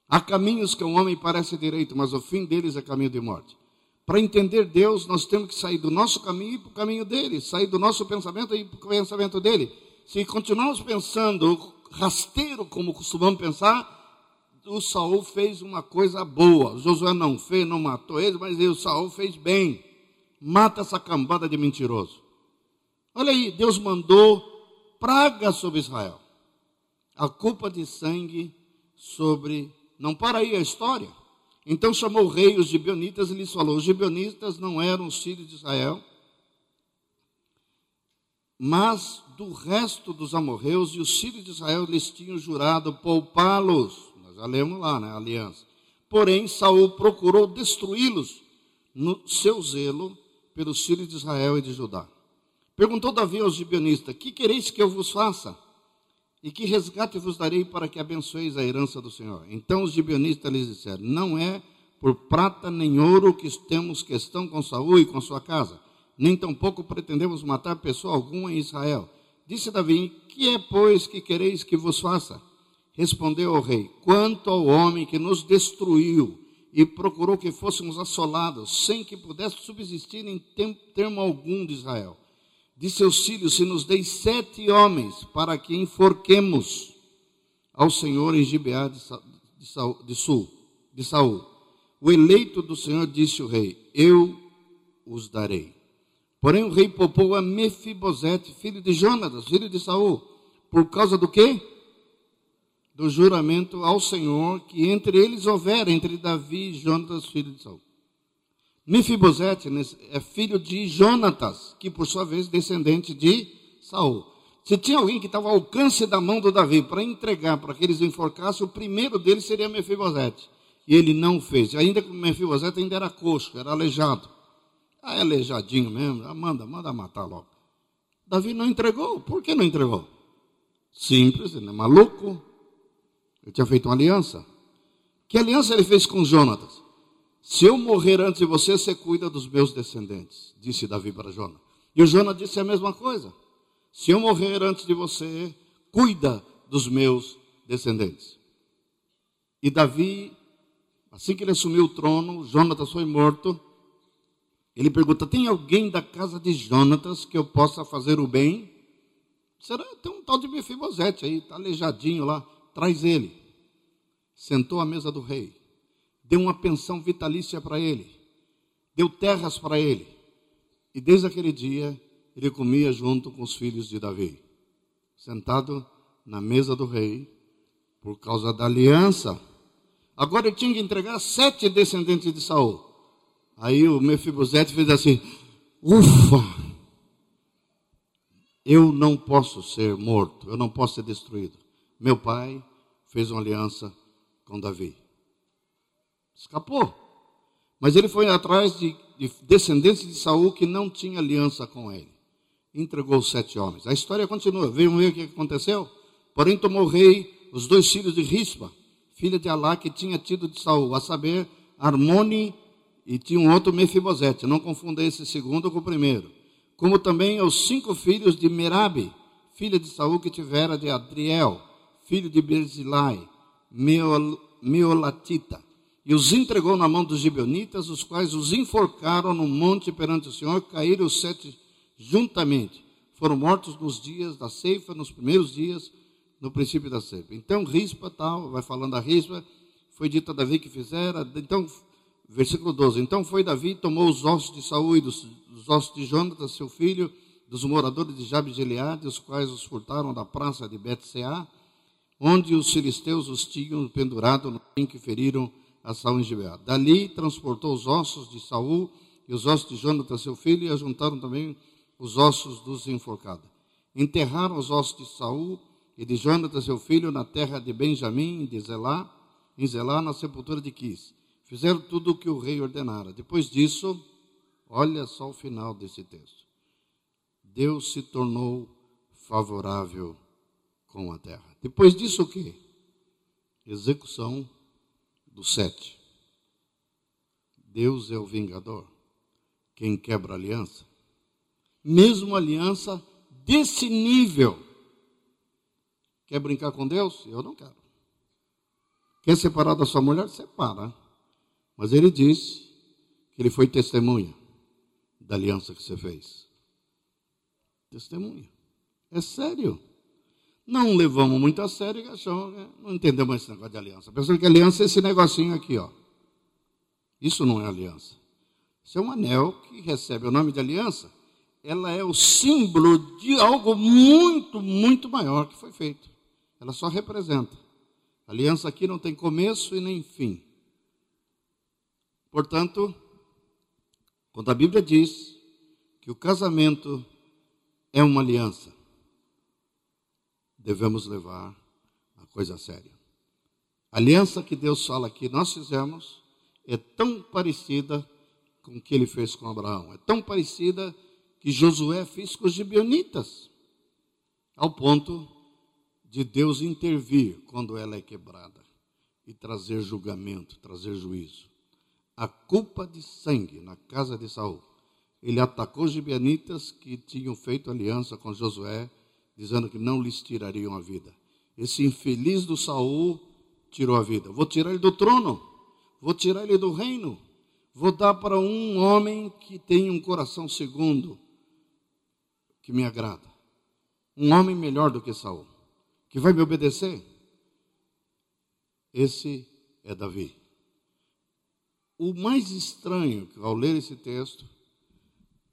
Há caminhos que um homem parece direito, mas o fim deles é caminho de morte. Para entender Deus, nós temos que sair do nosso caminho para o caminho dele, sair do nosso pensamento e para o pensamento dele. Se continuarmos pensando rasteiro, como costumamos pensar, o Saul fez uma coisa boa. Josué não fez, não matou ele, mas o Saul fez bem. Mata essa cambada de mentiroso. Olha aí, Deus mandou praga sobre Israel. A culpa de sangue sobre. Não para aí a história. Então chamou o rei os gibeonitas e lhes falou: os gibeonitas não eram os filhos de Israel, mas do resto dos amorreus, e os filhos de Israel lhes tinham jurado poupá-los. Já lemos lá, né, aliança. Porém, Saul procurou destruí-los no seu zelo pelos filhos de Israel e de Judá. Perguntou Davi aos gibeonistas: Que quereis que eu vos faça? E que resgate vos darei para que abençoeis a herança do Senhor? Então os gibeonistas lhes disseram: Não é por prata nem ouro que temos questão com Saul e com sua casa, nem tampouco pretendemos matar pessoa alguma em Israel. Disse Davi: Que é, pois, que quereis que vos faça? Respondeu o rei: Quanto ao homem que nos destruiu e procurou que fôssemos assolados, sem que pudesse subsistir em termo algum de Israel de seus filhos, se nos deis sete homens para que enforquemos ao Senhor em Gibeá de, Saul, de, Sul, de Saul. O eleito do Senhor disse o rei: Eu os darei. Porém o rei poupou a Mefibosete, filho de Jonatas, filho de Saul, por causa do quê? Do juramento ao Senhor que entre eles houver, entre Davi e Jonatas, filho de Saul. Mefibosete é filho de Jonatas, que por sua vez descendente de Saul. Se tinha alguém que estava ao alcance da mão do Davi para entregar para que eles enforcassem, o primeiro deles seria Mefibosete. E ele não fez. Ainda que Mefibosete ainda era coxo, era aleijado. Ah, é aleijadinho mesmo. Ah, manda, manda matar logo. Davi não entregou. Por que não entregou? Simples, ele é maluco. Ele tinha feito uma aliança. Que aliança ele fez com Jonatas? Se eu morrer antes de você, você cuida dos meus descendentes, disse Davi para Jonas. E o Jonas disse a mesma coisa. Se eu morrer antes de você, cuida dos meus descendentes. E Davi, assim que ele assumiu o trono, Jonatas foi morto. Ele pergunta: Tem alguém da casa de Jonatas que eu possa fazer o bem? Será? Tem um tal de Mefibosete aí, está aleijadinho lá, traz ele. Sentou à mesa do rei, deu uma pensão vitalícia para ele, deu terras para ele. E desde aquele dia, ele comia junto com os filhos de Davi, sentado na mesa do rei, por causa da aliança. Agora ele tinha que entregar sete descendentes de Saul. Aí o Mefibosete fez assim: ufa! Eu não posso ser morto, eu não posso ser destruído. Meu pai fez uma aliança com Davi. Escapou. Mas ele foi atrás de, de descendentes de Saul que não tinha aliança com ele. Entregou os sete homens. A história continua. Vejam ver o que aconteceu. Porém, tomou o rei os dois filhos de Rispa, filha de Alá, que tinha tido de Saul, a saber, Armone e tinha um outro Mefibosete. Não confunda esse segundo com o primeiro como também aos cinco filhos de Merabe, filha de Saul, que tivera de Adriel, filho de Berzilai, Meolatita, e os entregou na mão dos gibeonitas, os quais os enforcaram no monte perante o Senhor, caíram os sete juntamente. Foram mortos nos dias da ceifa, nos primeiros dias, no princípio da ceifa. Então, Rispa, tal, vai falando a Rispa, foi dito a Davi que fizera, então Versículo 12. Então foi Davi, tomou os ossos de Saul e dos, os ossos de Jonatas, seu filho, dos moradores de Jabes de Eliade, os quais os furtaram da praça de Bet-Seá, onde os filisteus os tinham pendurado no fim que feriram a Saul em Gibeá. Dali transportou os ossos de Saul e os ossos de Jonatas, seu filho, e ajuntaram também os ossos dos enforcados. Enterraram os ossos de Saul e de Jonatas, seu filho, na terra de Benjamim, de Zelá, em Zelá, na sepultura de Quis. Fizeram tudo o que o rei ordenara. Depois disso, olha só o final desse texto. Deus se tornou favorável com a terra. Depois disso o quê? Execução do sete. Deus é o vingador. Quem quebra aliança. Mesmo aliança desse nível. Quer brincar com Deus? Eu não quero. Quer separar da sua mulher? Separa. Mas ele disse que ele foi testemunha da aliança que você fez. Testemunha. É sério. Não levamos muito a sério e achamos, não entendemos esse negócio de aliança. Pensando que aliança é esse negocinho aqui, ó. Isso não é aliança. Isso é um anel que recebe o nome de aliança. Ela é o símbolo de algo muito, muito maior que foi feito. Ela só representa. A aliança aqui não tem começo e nem fim. Portanto, quando a Bíblia diz que o casamento é uma aliança, devemos levar a coisa a sério. A aliança que Deus fala que nós fizemos é tão parecida com o que ele fez com Abraão, é tão parecida que Josué fez com os gibeonitas, ao ponto de Deus intervir quando ela é quebrada e trazer julgamento, trazer juízo a culpa de sangue na casa de Saul. Ele atacou os gibeonitas que tinham feito aliança com Josué, dizendo que não lhes tirariam a vida. Esse infeliz do Saul tirou a vida. Vou tirar ele do trono, vou tirar ele do reino, vou dar para um homem que tem um coração segundo, que me agrada. Um homem melhor do que Saul, que vai me obedecer. Esse é Davi. O mais estranho ao ler esse texto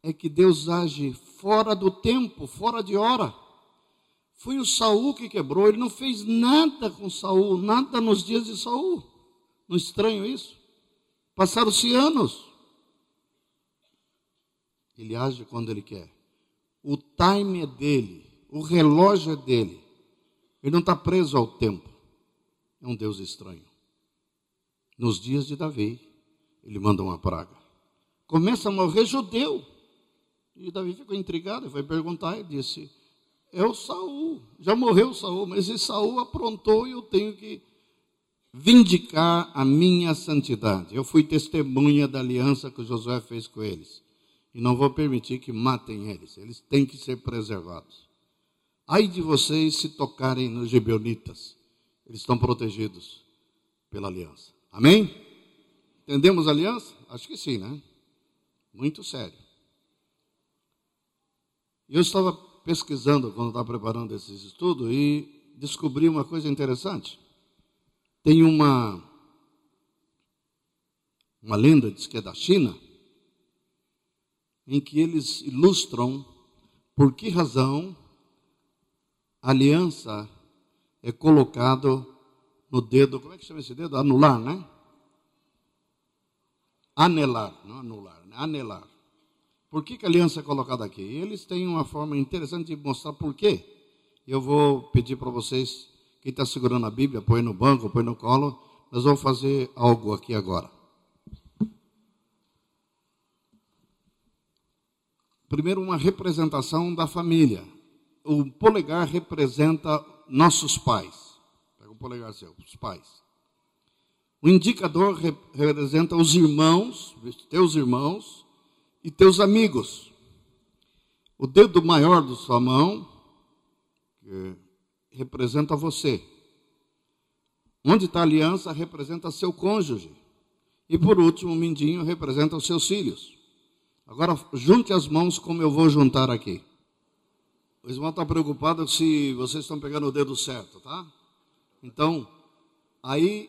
é que Deus age fora do tempo, fora de hora. Foi o Saul que quebrou, ele não fez nada com Saul, nada nos dias de Saul. Não estranho isso? Passaram-se anos. Ele age quando ele quer. O time é dele, o relógio é dele. Ele não está preso ao tempo. É um Deus estranho. Nos dias de Davi, ele manda uma praga. Começa a morrer judeu. E Davi ficou intrigado foi perguntar e disse: É o Saul, já morreu Saul, mas esse Saul aprontou e eu tenho que vindicar a minha santidade. Eu fui testemunha da aliança que Josué fez com eles. E não vou permitir que matem eles. Eles têm que ser preservados. Ai de vocês se tocarem nos gibeonitas. Eles estão protegidos. pela aliança. Amém? Entendemos a aliança? Acho que sim, né? Muito sério. Eu estava pesquisando quando estava preparando esses estudos e descobri uma coisa interessante. Tem uma uma lenda, diz que é da China, em que eles ilustram por que razão a aliança é colocado no dedo, como é que chama esse dedo? Anular, né? Anelar, não anular, né? anelar. Por que, que a aliança é colocada aqui? Eles têm uma forma interessante de mostrar por quê. Eu vou pedir para vocês, quem está segurando a Bíblia, põe no banco, põe no colo, nós vamos fazer algo aqui agora. Primeiro, uma representação da família. O polegar representa nossos pais. Pega o polegar seu, os pais. O indicador representa os irmãos, teus irmãos e teus amigos. O dedo maior da sua mão representa você. Onde está a aliança representa seu cônjuge. E por último, o mindinho representa os seus filhos. Agora, junte as mãos como eu vou juntar aqui. O irmão está preocupado se vocês estão pegando o dedo certo, tá? Então, aí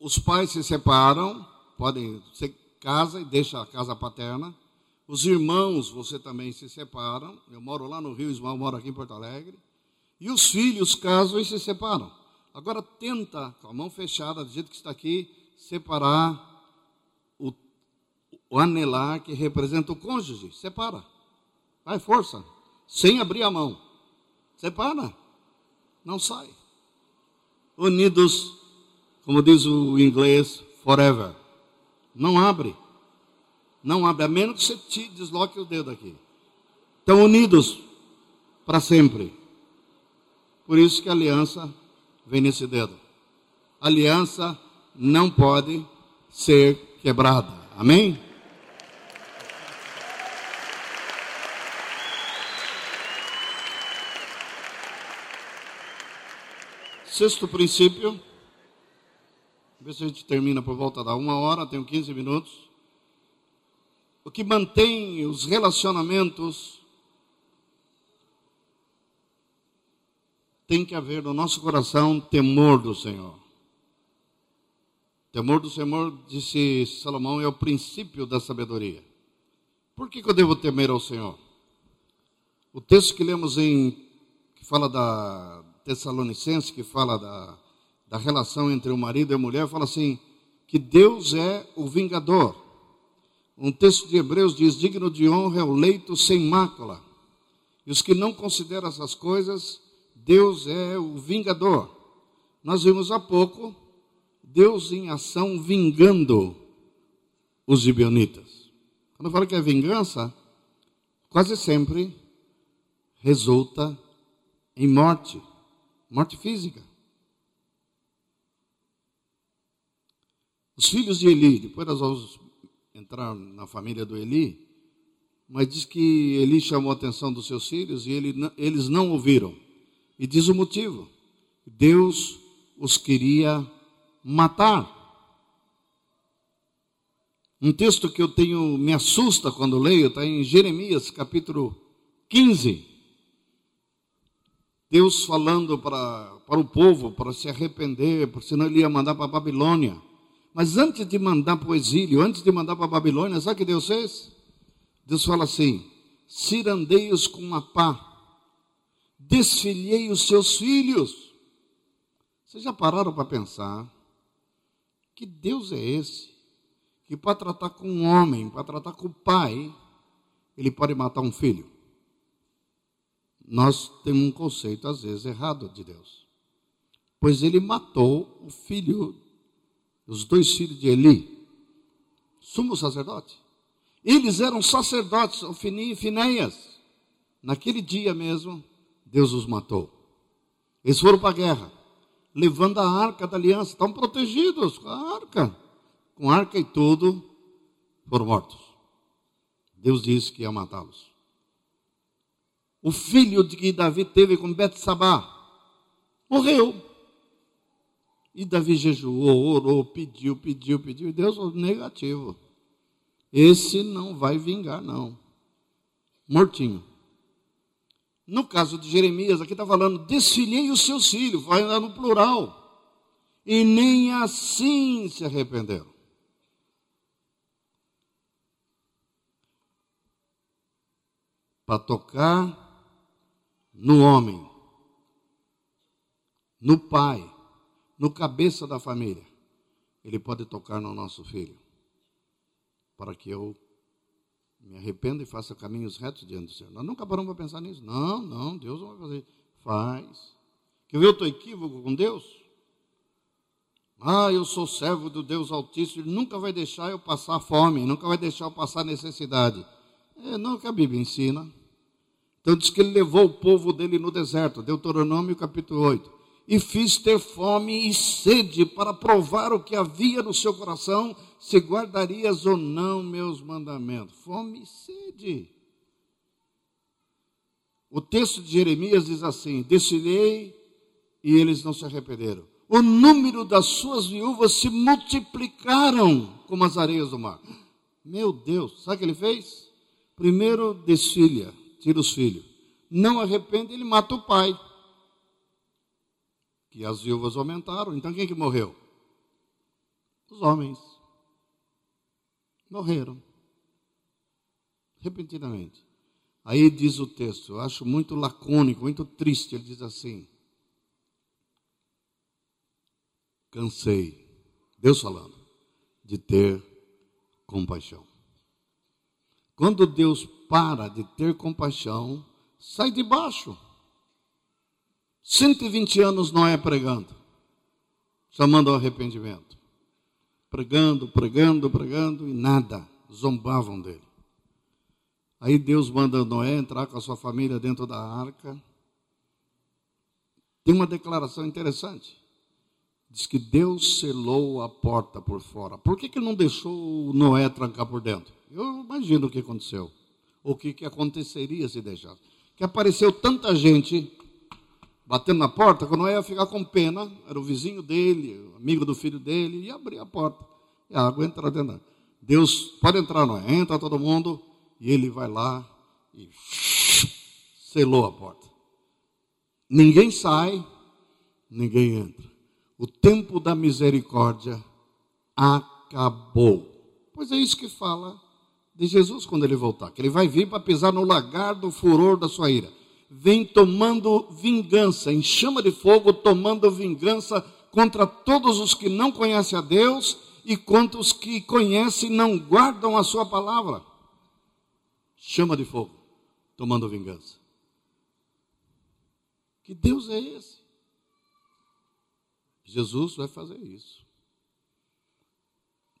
os pais se separam, podem, casa e deixa a casa paterna. Os irmãos, você também se separam. Eu moro lá no Rio, Ismael mora aqui em Porto Alegre. E os filhos casam e se separam. Agora tenta, com a mão fechada, do jeito que está aqui, separar o anelar que representa o cônjuge. Separa. Vai, força. Sem abrir a mão. Separa. Não sai. Unidos, como diz o inglês, forever. Não abre. Não abre, a menos que você te desloque o dedo aqui. Estão unidos para sempre. Por isso que a aliança vem nesse dedo. A aliança não pode ser quebrada. Amém? Sexto princípio. Ver se a gente termina por volta da uma hora, tenho 15 minutos. O que mantém os relacionamentos tem que haver no nosso coração temor do Senhor. Temor do Senhor, disse Salomão, é o princípio da sabedoria. Por que, que eu devo temer ao Senhor? O texto que lemos em que fala da, Tessalonicenses, que fala da, da relação entre o marido e a mulher, fala assim: que Deus é o vingador. Um texto de Hebreus diz: digno de honra é o leito sem mácula. E os que não consideram essas coisas, Deus é o vingador. Nós vimos há pouco Deus em ação vingando os gibeonitas. Quando fala que é vingança, quase sempre resulta em morte morte física. Os filhos de Eli, depois nós vamos entrar na família do Eli, mas diz que Eli chamou a atenção dos seus filhos e ele, eles não ouviram. E diz o motivo: Deus os queria matar. Um texto que eu tenho, me assusta quando leio, está em Jeremias capítulo 15. Deus falando para, para o povo para se arrepender, porque senão ele ia mandar para a Babilônia. Mas antes de mandar para o exílio, antes de mandar para a Babilônia, sabe o que Deus fez? Deus fala assim: cirandei-os com uma pá, desfilhei os seus filhos. Vocês já pararam para pensar que Deus é esse? Que para tratar com um homem, para tratar com o pai, ele pode matar um filho? nós temos um conceito, às vezes, errado de Deus. Pois ele matou o filho, os dois filhos de Eli, sumo sacerdote. Eles eram sacerdotes, Ofini e Finéias. Naquele dia mesmo, Deus os matou. Eles foram para a guerra, levando a arca da aliança. Estão protegidos com a arca. Com a arca e tudo, foram mortos. Deus disse que ia matá-los o filho de que Davi teve com Betsabá, morreu. E Davi jejuou, orou, pediu, pediu, pediu, e Deus negativo. Esse não vai vingar, não. Mortinho. No caso de Jeremias, aqui está falando, desfilhei os seus filhos, vai andar no plural. E nem assim se arrependeram. Para tocar no homem, no pai, no cabeça da família, ele pode tocar no nosso filho, para que eu me arrependa e faça caminhos retos diante do Senhor. Nós nunca paramos para pensar nisso. Não, não, Deus não vai fazer. Faz. Ver eu estou equívoco com Deus? Ah, eu sou servo do Deus Altíssimo, Ele nunca vai deixar eu passar fome, nunca vai deixar eu passar necessidade. É não é que a Bíblia ensina. Então diz que ele levou o povo dele no deserto, Deuteronômio capítulo 8 e fiz ter fome e sede para provar o que havia no seu coração, se guardarias ou não meus mandamentos. Fome e sede. O texto de Jeremias diz assim: Desfilei e eles não se arrependeram. O número das suas viúvas se multiplicaram como as areias do mar. Meu Deus, sabe o que ele fez? Primeiro desfilha, tira os filhos. Não arrepende, ele mata o pai que as viúvas aumentaram. Então quem que morreu? Os homens. Morreram. Repentinamente. Aí diz o texto, eu acho muito lacônico, muito triste. Ele diz assim: Cansei, Deus falando, de ter compaixão. Quando Deus para de ter compaixão, sai de baixo. 120 anos Noé pregando, chamando ao arrependimento. Pregando, pregando, pregando e nada, zombavam dele. Aí Deus manda Noé entrar com a sua família dentro da arca. Tem uma declaração interessante. Diz que Deus selou a porta por fora. Por que, que não deixou Noé trancar por dentro? Eu imagino o que aconteceu. O que, que aconteceria se deixasse. Que apareceu tanta gente batendo na porta, eu ia ficar com pena, era o vizinho dele, amigo do filho dele, e abria a porta. E a água entra dentro. Deus, pode entrar, não é? Entra todo mundo, e ele vai lá e (laughs) selou a porta. Ninguém sai, ninguém entra. O tempo da misericórdia acabou. Pois é isso que fala de Jesus quando ele voltar, que ele vai vir para pisar no lagar do furor da sua ira vem tomando vingança, em chama de fogo, tomando vingança contra todos os que não conhecem a Deus e contra os que conhecem e não guardam a sua palavra. Chama de fogo, tomando vingança. Que Deus é esse? Jesus vai fazer isso.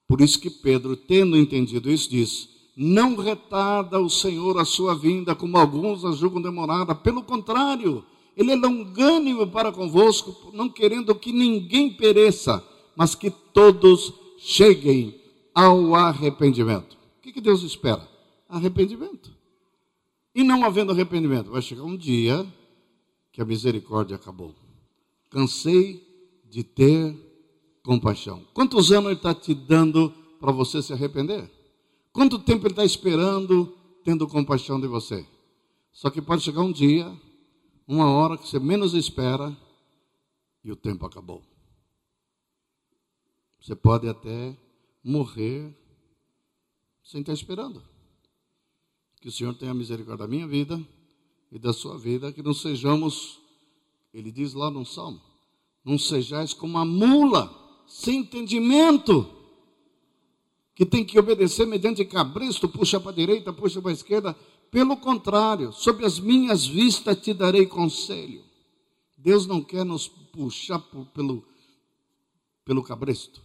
Por isso que Pedro, tendo entendido isso, diz: não retarda o Senhor a sua vinda, como alguns a julgam demorada. Pelo contrário, Ele é longânimo para convosco, não querendo que ninguém pereça, mas que todos cheguem ao arrependimento. O que, que Deus espera? Arrependimento. E não havendo arrependimento, vai chegar um dia que a misericórdia acabou. Cansei de ter compaixão. Quantos anos Ele está te dando para você se arrepender? Quanto tempo ele está esperando, tendo compaixão de você? Só que pode chegar um dia, uma hora que você menos espera e o tempo acabou. Você pode até morrer sem estar esperando. Que o Senhor tenha misericórdia da minha vida e da sua vida, que não sejamos, ele diz lá no Salmo, não sejais como a mula, sem entendimento que tem que obedecer mediante cabresto, puxa para a direita, puxa para a esquerda. Pelo contrário, sob as minhas vistas te darei conselho. Deus não quer nos puxar por, pelo, pelo cabresto.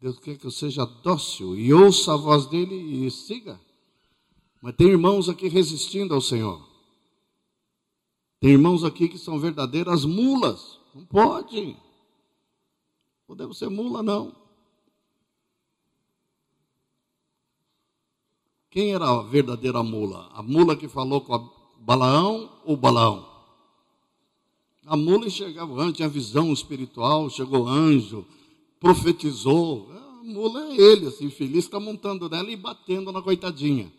Deus quer que eu seja dócil e ouça a voz dele e siga. Mas tem irmãos aqui resistindo ao Senhor. Tem irmãos aqui que são verdadeiras mulas. Não pode. Podemos ser mula, não. Quem era a verdadeira mula? A mula que falou com Balaão ou Balaão? A mula enxergava o anjo, tinha visão espiritual, chegou anjo, profetizou. A mula é ele, assim, feliz, está montando nela e batendo na coitadinha.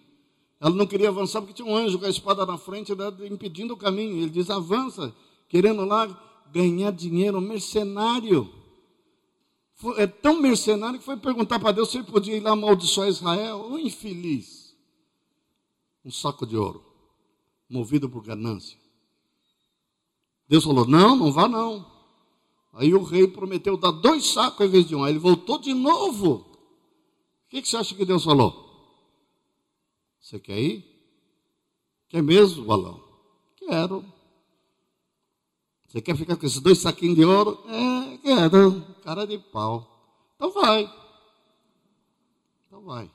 Ela não queria avançar porque tinha um anjo com a espada na frente, né, impedindo o caminho. Ele diz: avança, querendo lá ganhar dinheiro, mercenário. É tão mercenário que foi perguntar para Deus se ele podia ir lá amaldiçoar Israel. O infeliz. Um saco de ouro, movido por ganância. Deus falou: não, não vá não. Aí o rei prometeu dar dois sacos em vez de um. Aí ele voltou de novo. O que, que você acha que Deus falou? Você quer ir? Quer mesmo, balão? Quero. Você quer ficar com esses dois saquinhos de ouro? É, quero. Cara de pau. Então vai. Então vai.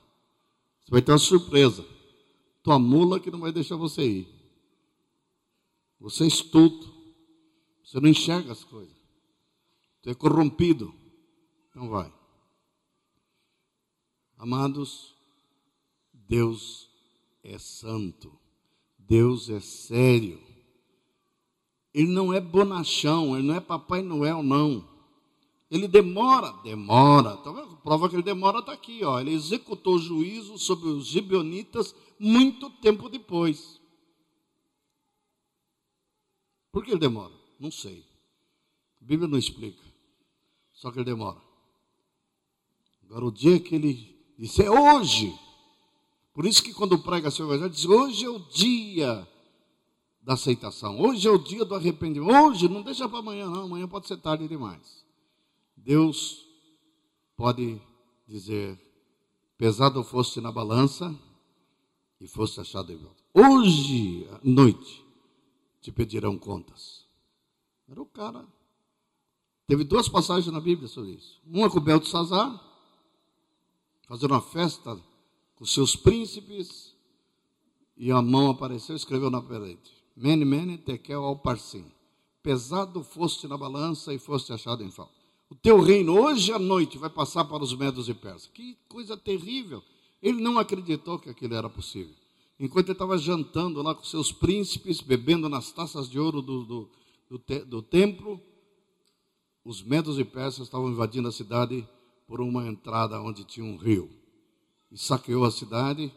Você vai ter uma surpresa. Tua mula que não vai deixar você ir. Você é estudo. Você não enxerga as coisas. Você é corrompido. Então vai. Amados, Deus é santo. Deus é sério. Ele não é bonachão, ele não é Papai Noel, não. Ele demora, demora. Tá vendo? Prova que ele demora está aqui, ó. Ele executou juízo sobre os gibeonitas muito tempo depois. Por que ele demora? Não sei. A Bíblia não explica. Só que ele demora. Agora, o dia que ele disse, é hoje. Por isso que quando prega seu evangelho, diz: hoje é o dia da aceitação, hoje é o dia do arrependimento. Hoje, não deixa para amanhã, não, amanhã pode ser tarde demais. Deus pode dizer: pesado foste na balança e foste achado em volta. Hoje à noite te pedirão contas. Era o cara. Teve duas passagens na Bíblia sobre isso. Uma com Beltesazar, fazendo uma festa os seus príncipes, e a mão apareceu e escreveu na parede: Mene, mene, tekel ao parsim. Pesado foste na balança e foste achado em falta. O teu reino hoje à noite vai passar para os medos e persas. Que coisa terrível. Ele não acreditou que aquilo era possível. Enquanto ele estava jantando lá com seus príncipes, bebendo nas taças de ouro do, do, do, te, do templo, os medos e persas estavam invadindo a cidade por uma entrada onde tinha um rio e saqueou a cidade,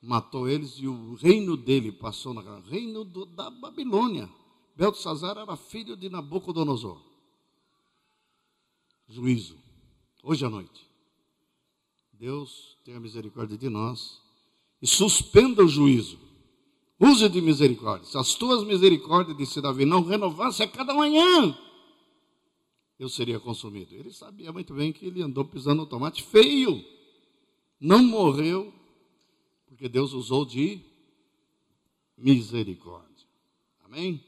matou eles e o reino dele passou na reino do, da Babilônia. Beltesazar era filho de Nabucodonosor. Juízo, hoje à noite. Deus tenha misericórdia de nós e suspenda o juízo. Use de misericórdia. Se as tuas misericórdias, disse Davi, não renovasse a cada manhã, eu seria consumido. Ele sabia muito bem que ele andou pisando no tomate feio não morreu, porque Deus usou de misericórdia. Amém?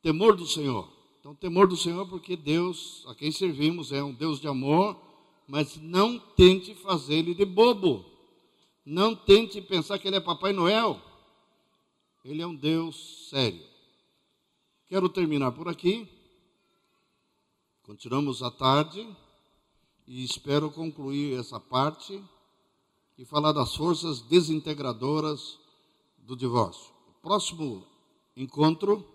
Temor do Senhor. Então, temor do Senhor, porque Deus, a quem servimos, é um Deus de amor, mas não tente fazer ele de bobo. Não tente pensar que ele é Papai Noel. Ele é um Deus sério. Quero terminar por aqui. Continuamos à tarde e espero concluir essa parte e falar das forças desintegradoras do divórcio. Próximo encontro,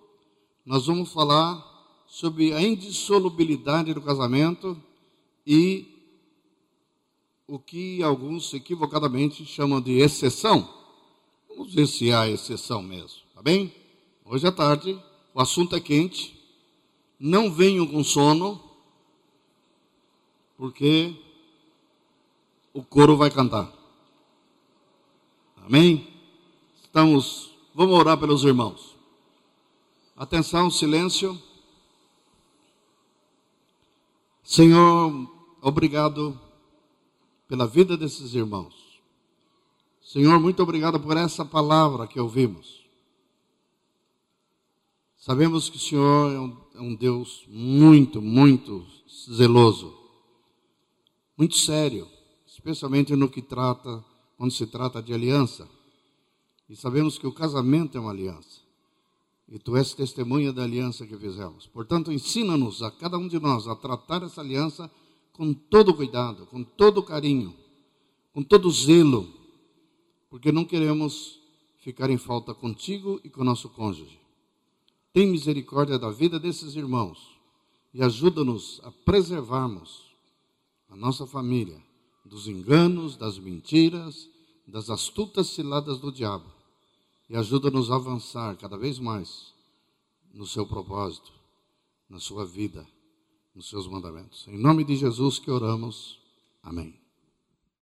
nós vamos falar sobre a indissolubilidade do casamento e o que alguns equivocadamente chamam de exceção. Vamos ver se há exceção mesmo, tá bem? Hoje à tarde, o assunto é quente. Não venham com sono porque o coro vai cantar. Amém? Estamos, vamos orar pelos irmãos. Atenção, silêncio. Senhor, obrigado pela vida desses irmãos. Senhor, muito obrigado por essa palavra que ouvimos. Sabemos que o Senhor é um, é um Deus muito, muito zeloso muito sério, especialmente no que trata, quando se trata de aliança. E sabemos que o casamento é uma aliança. E tu és testemunha da aliança que fizemos. Portanto, ensina-nos a cada um de nós a tratar essa aliança com todo cuidado, com todo carinho, com todo zelo, porque não queremos ficar em falta contigo e com nosso cônjuge. tem misericórdia da vida desses irmãos e ajuda-nos a preservarmos a nossa família dos enganos, das mentiras, das astutas ciladas do diabo e ajuda-nos a avançar cada vez mais no seu propósito, na sua vida, nos seus mandamentos. Em nome de Jesus que oramos. Amém.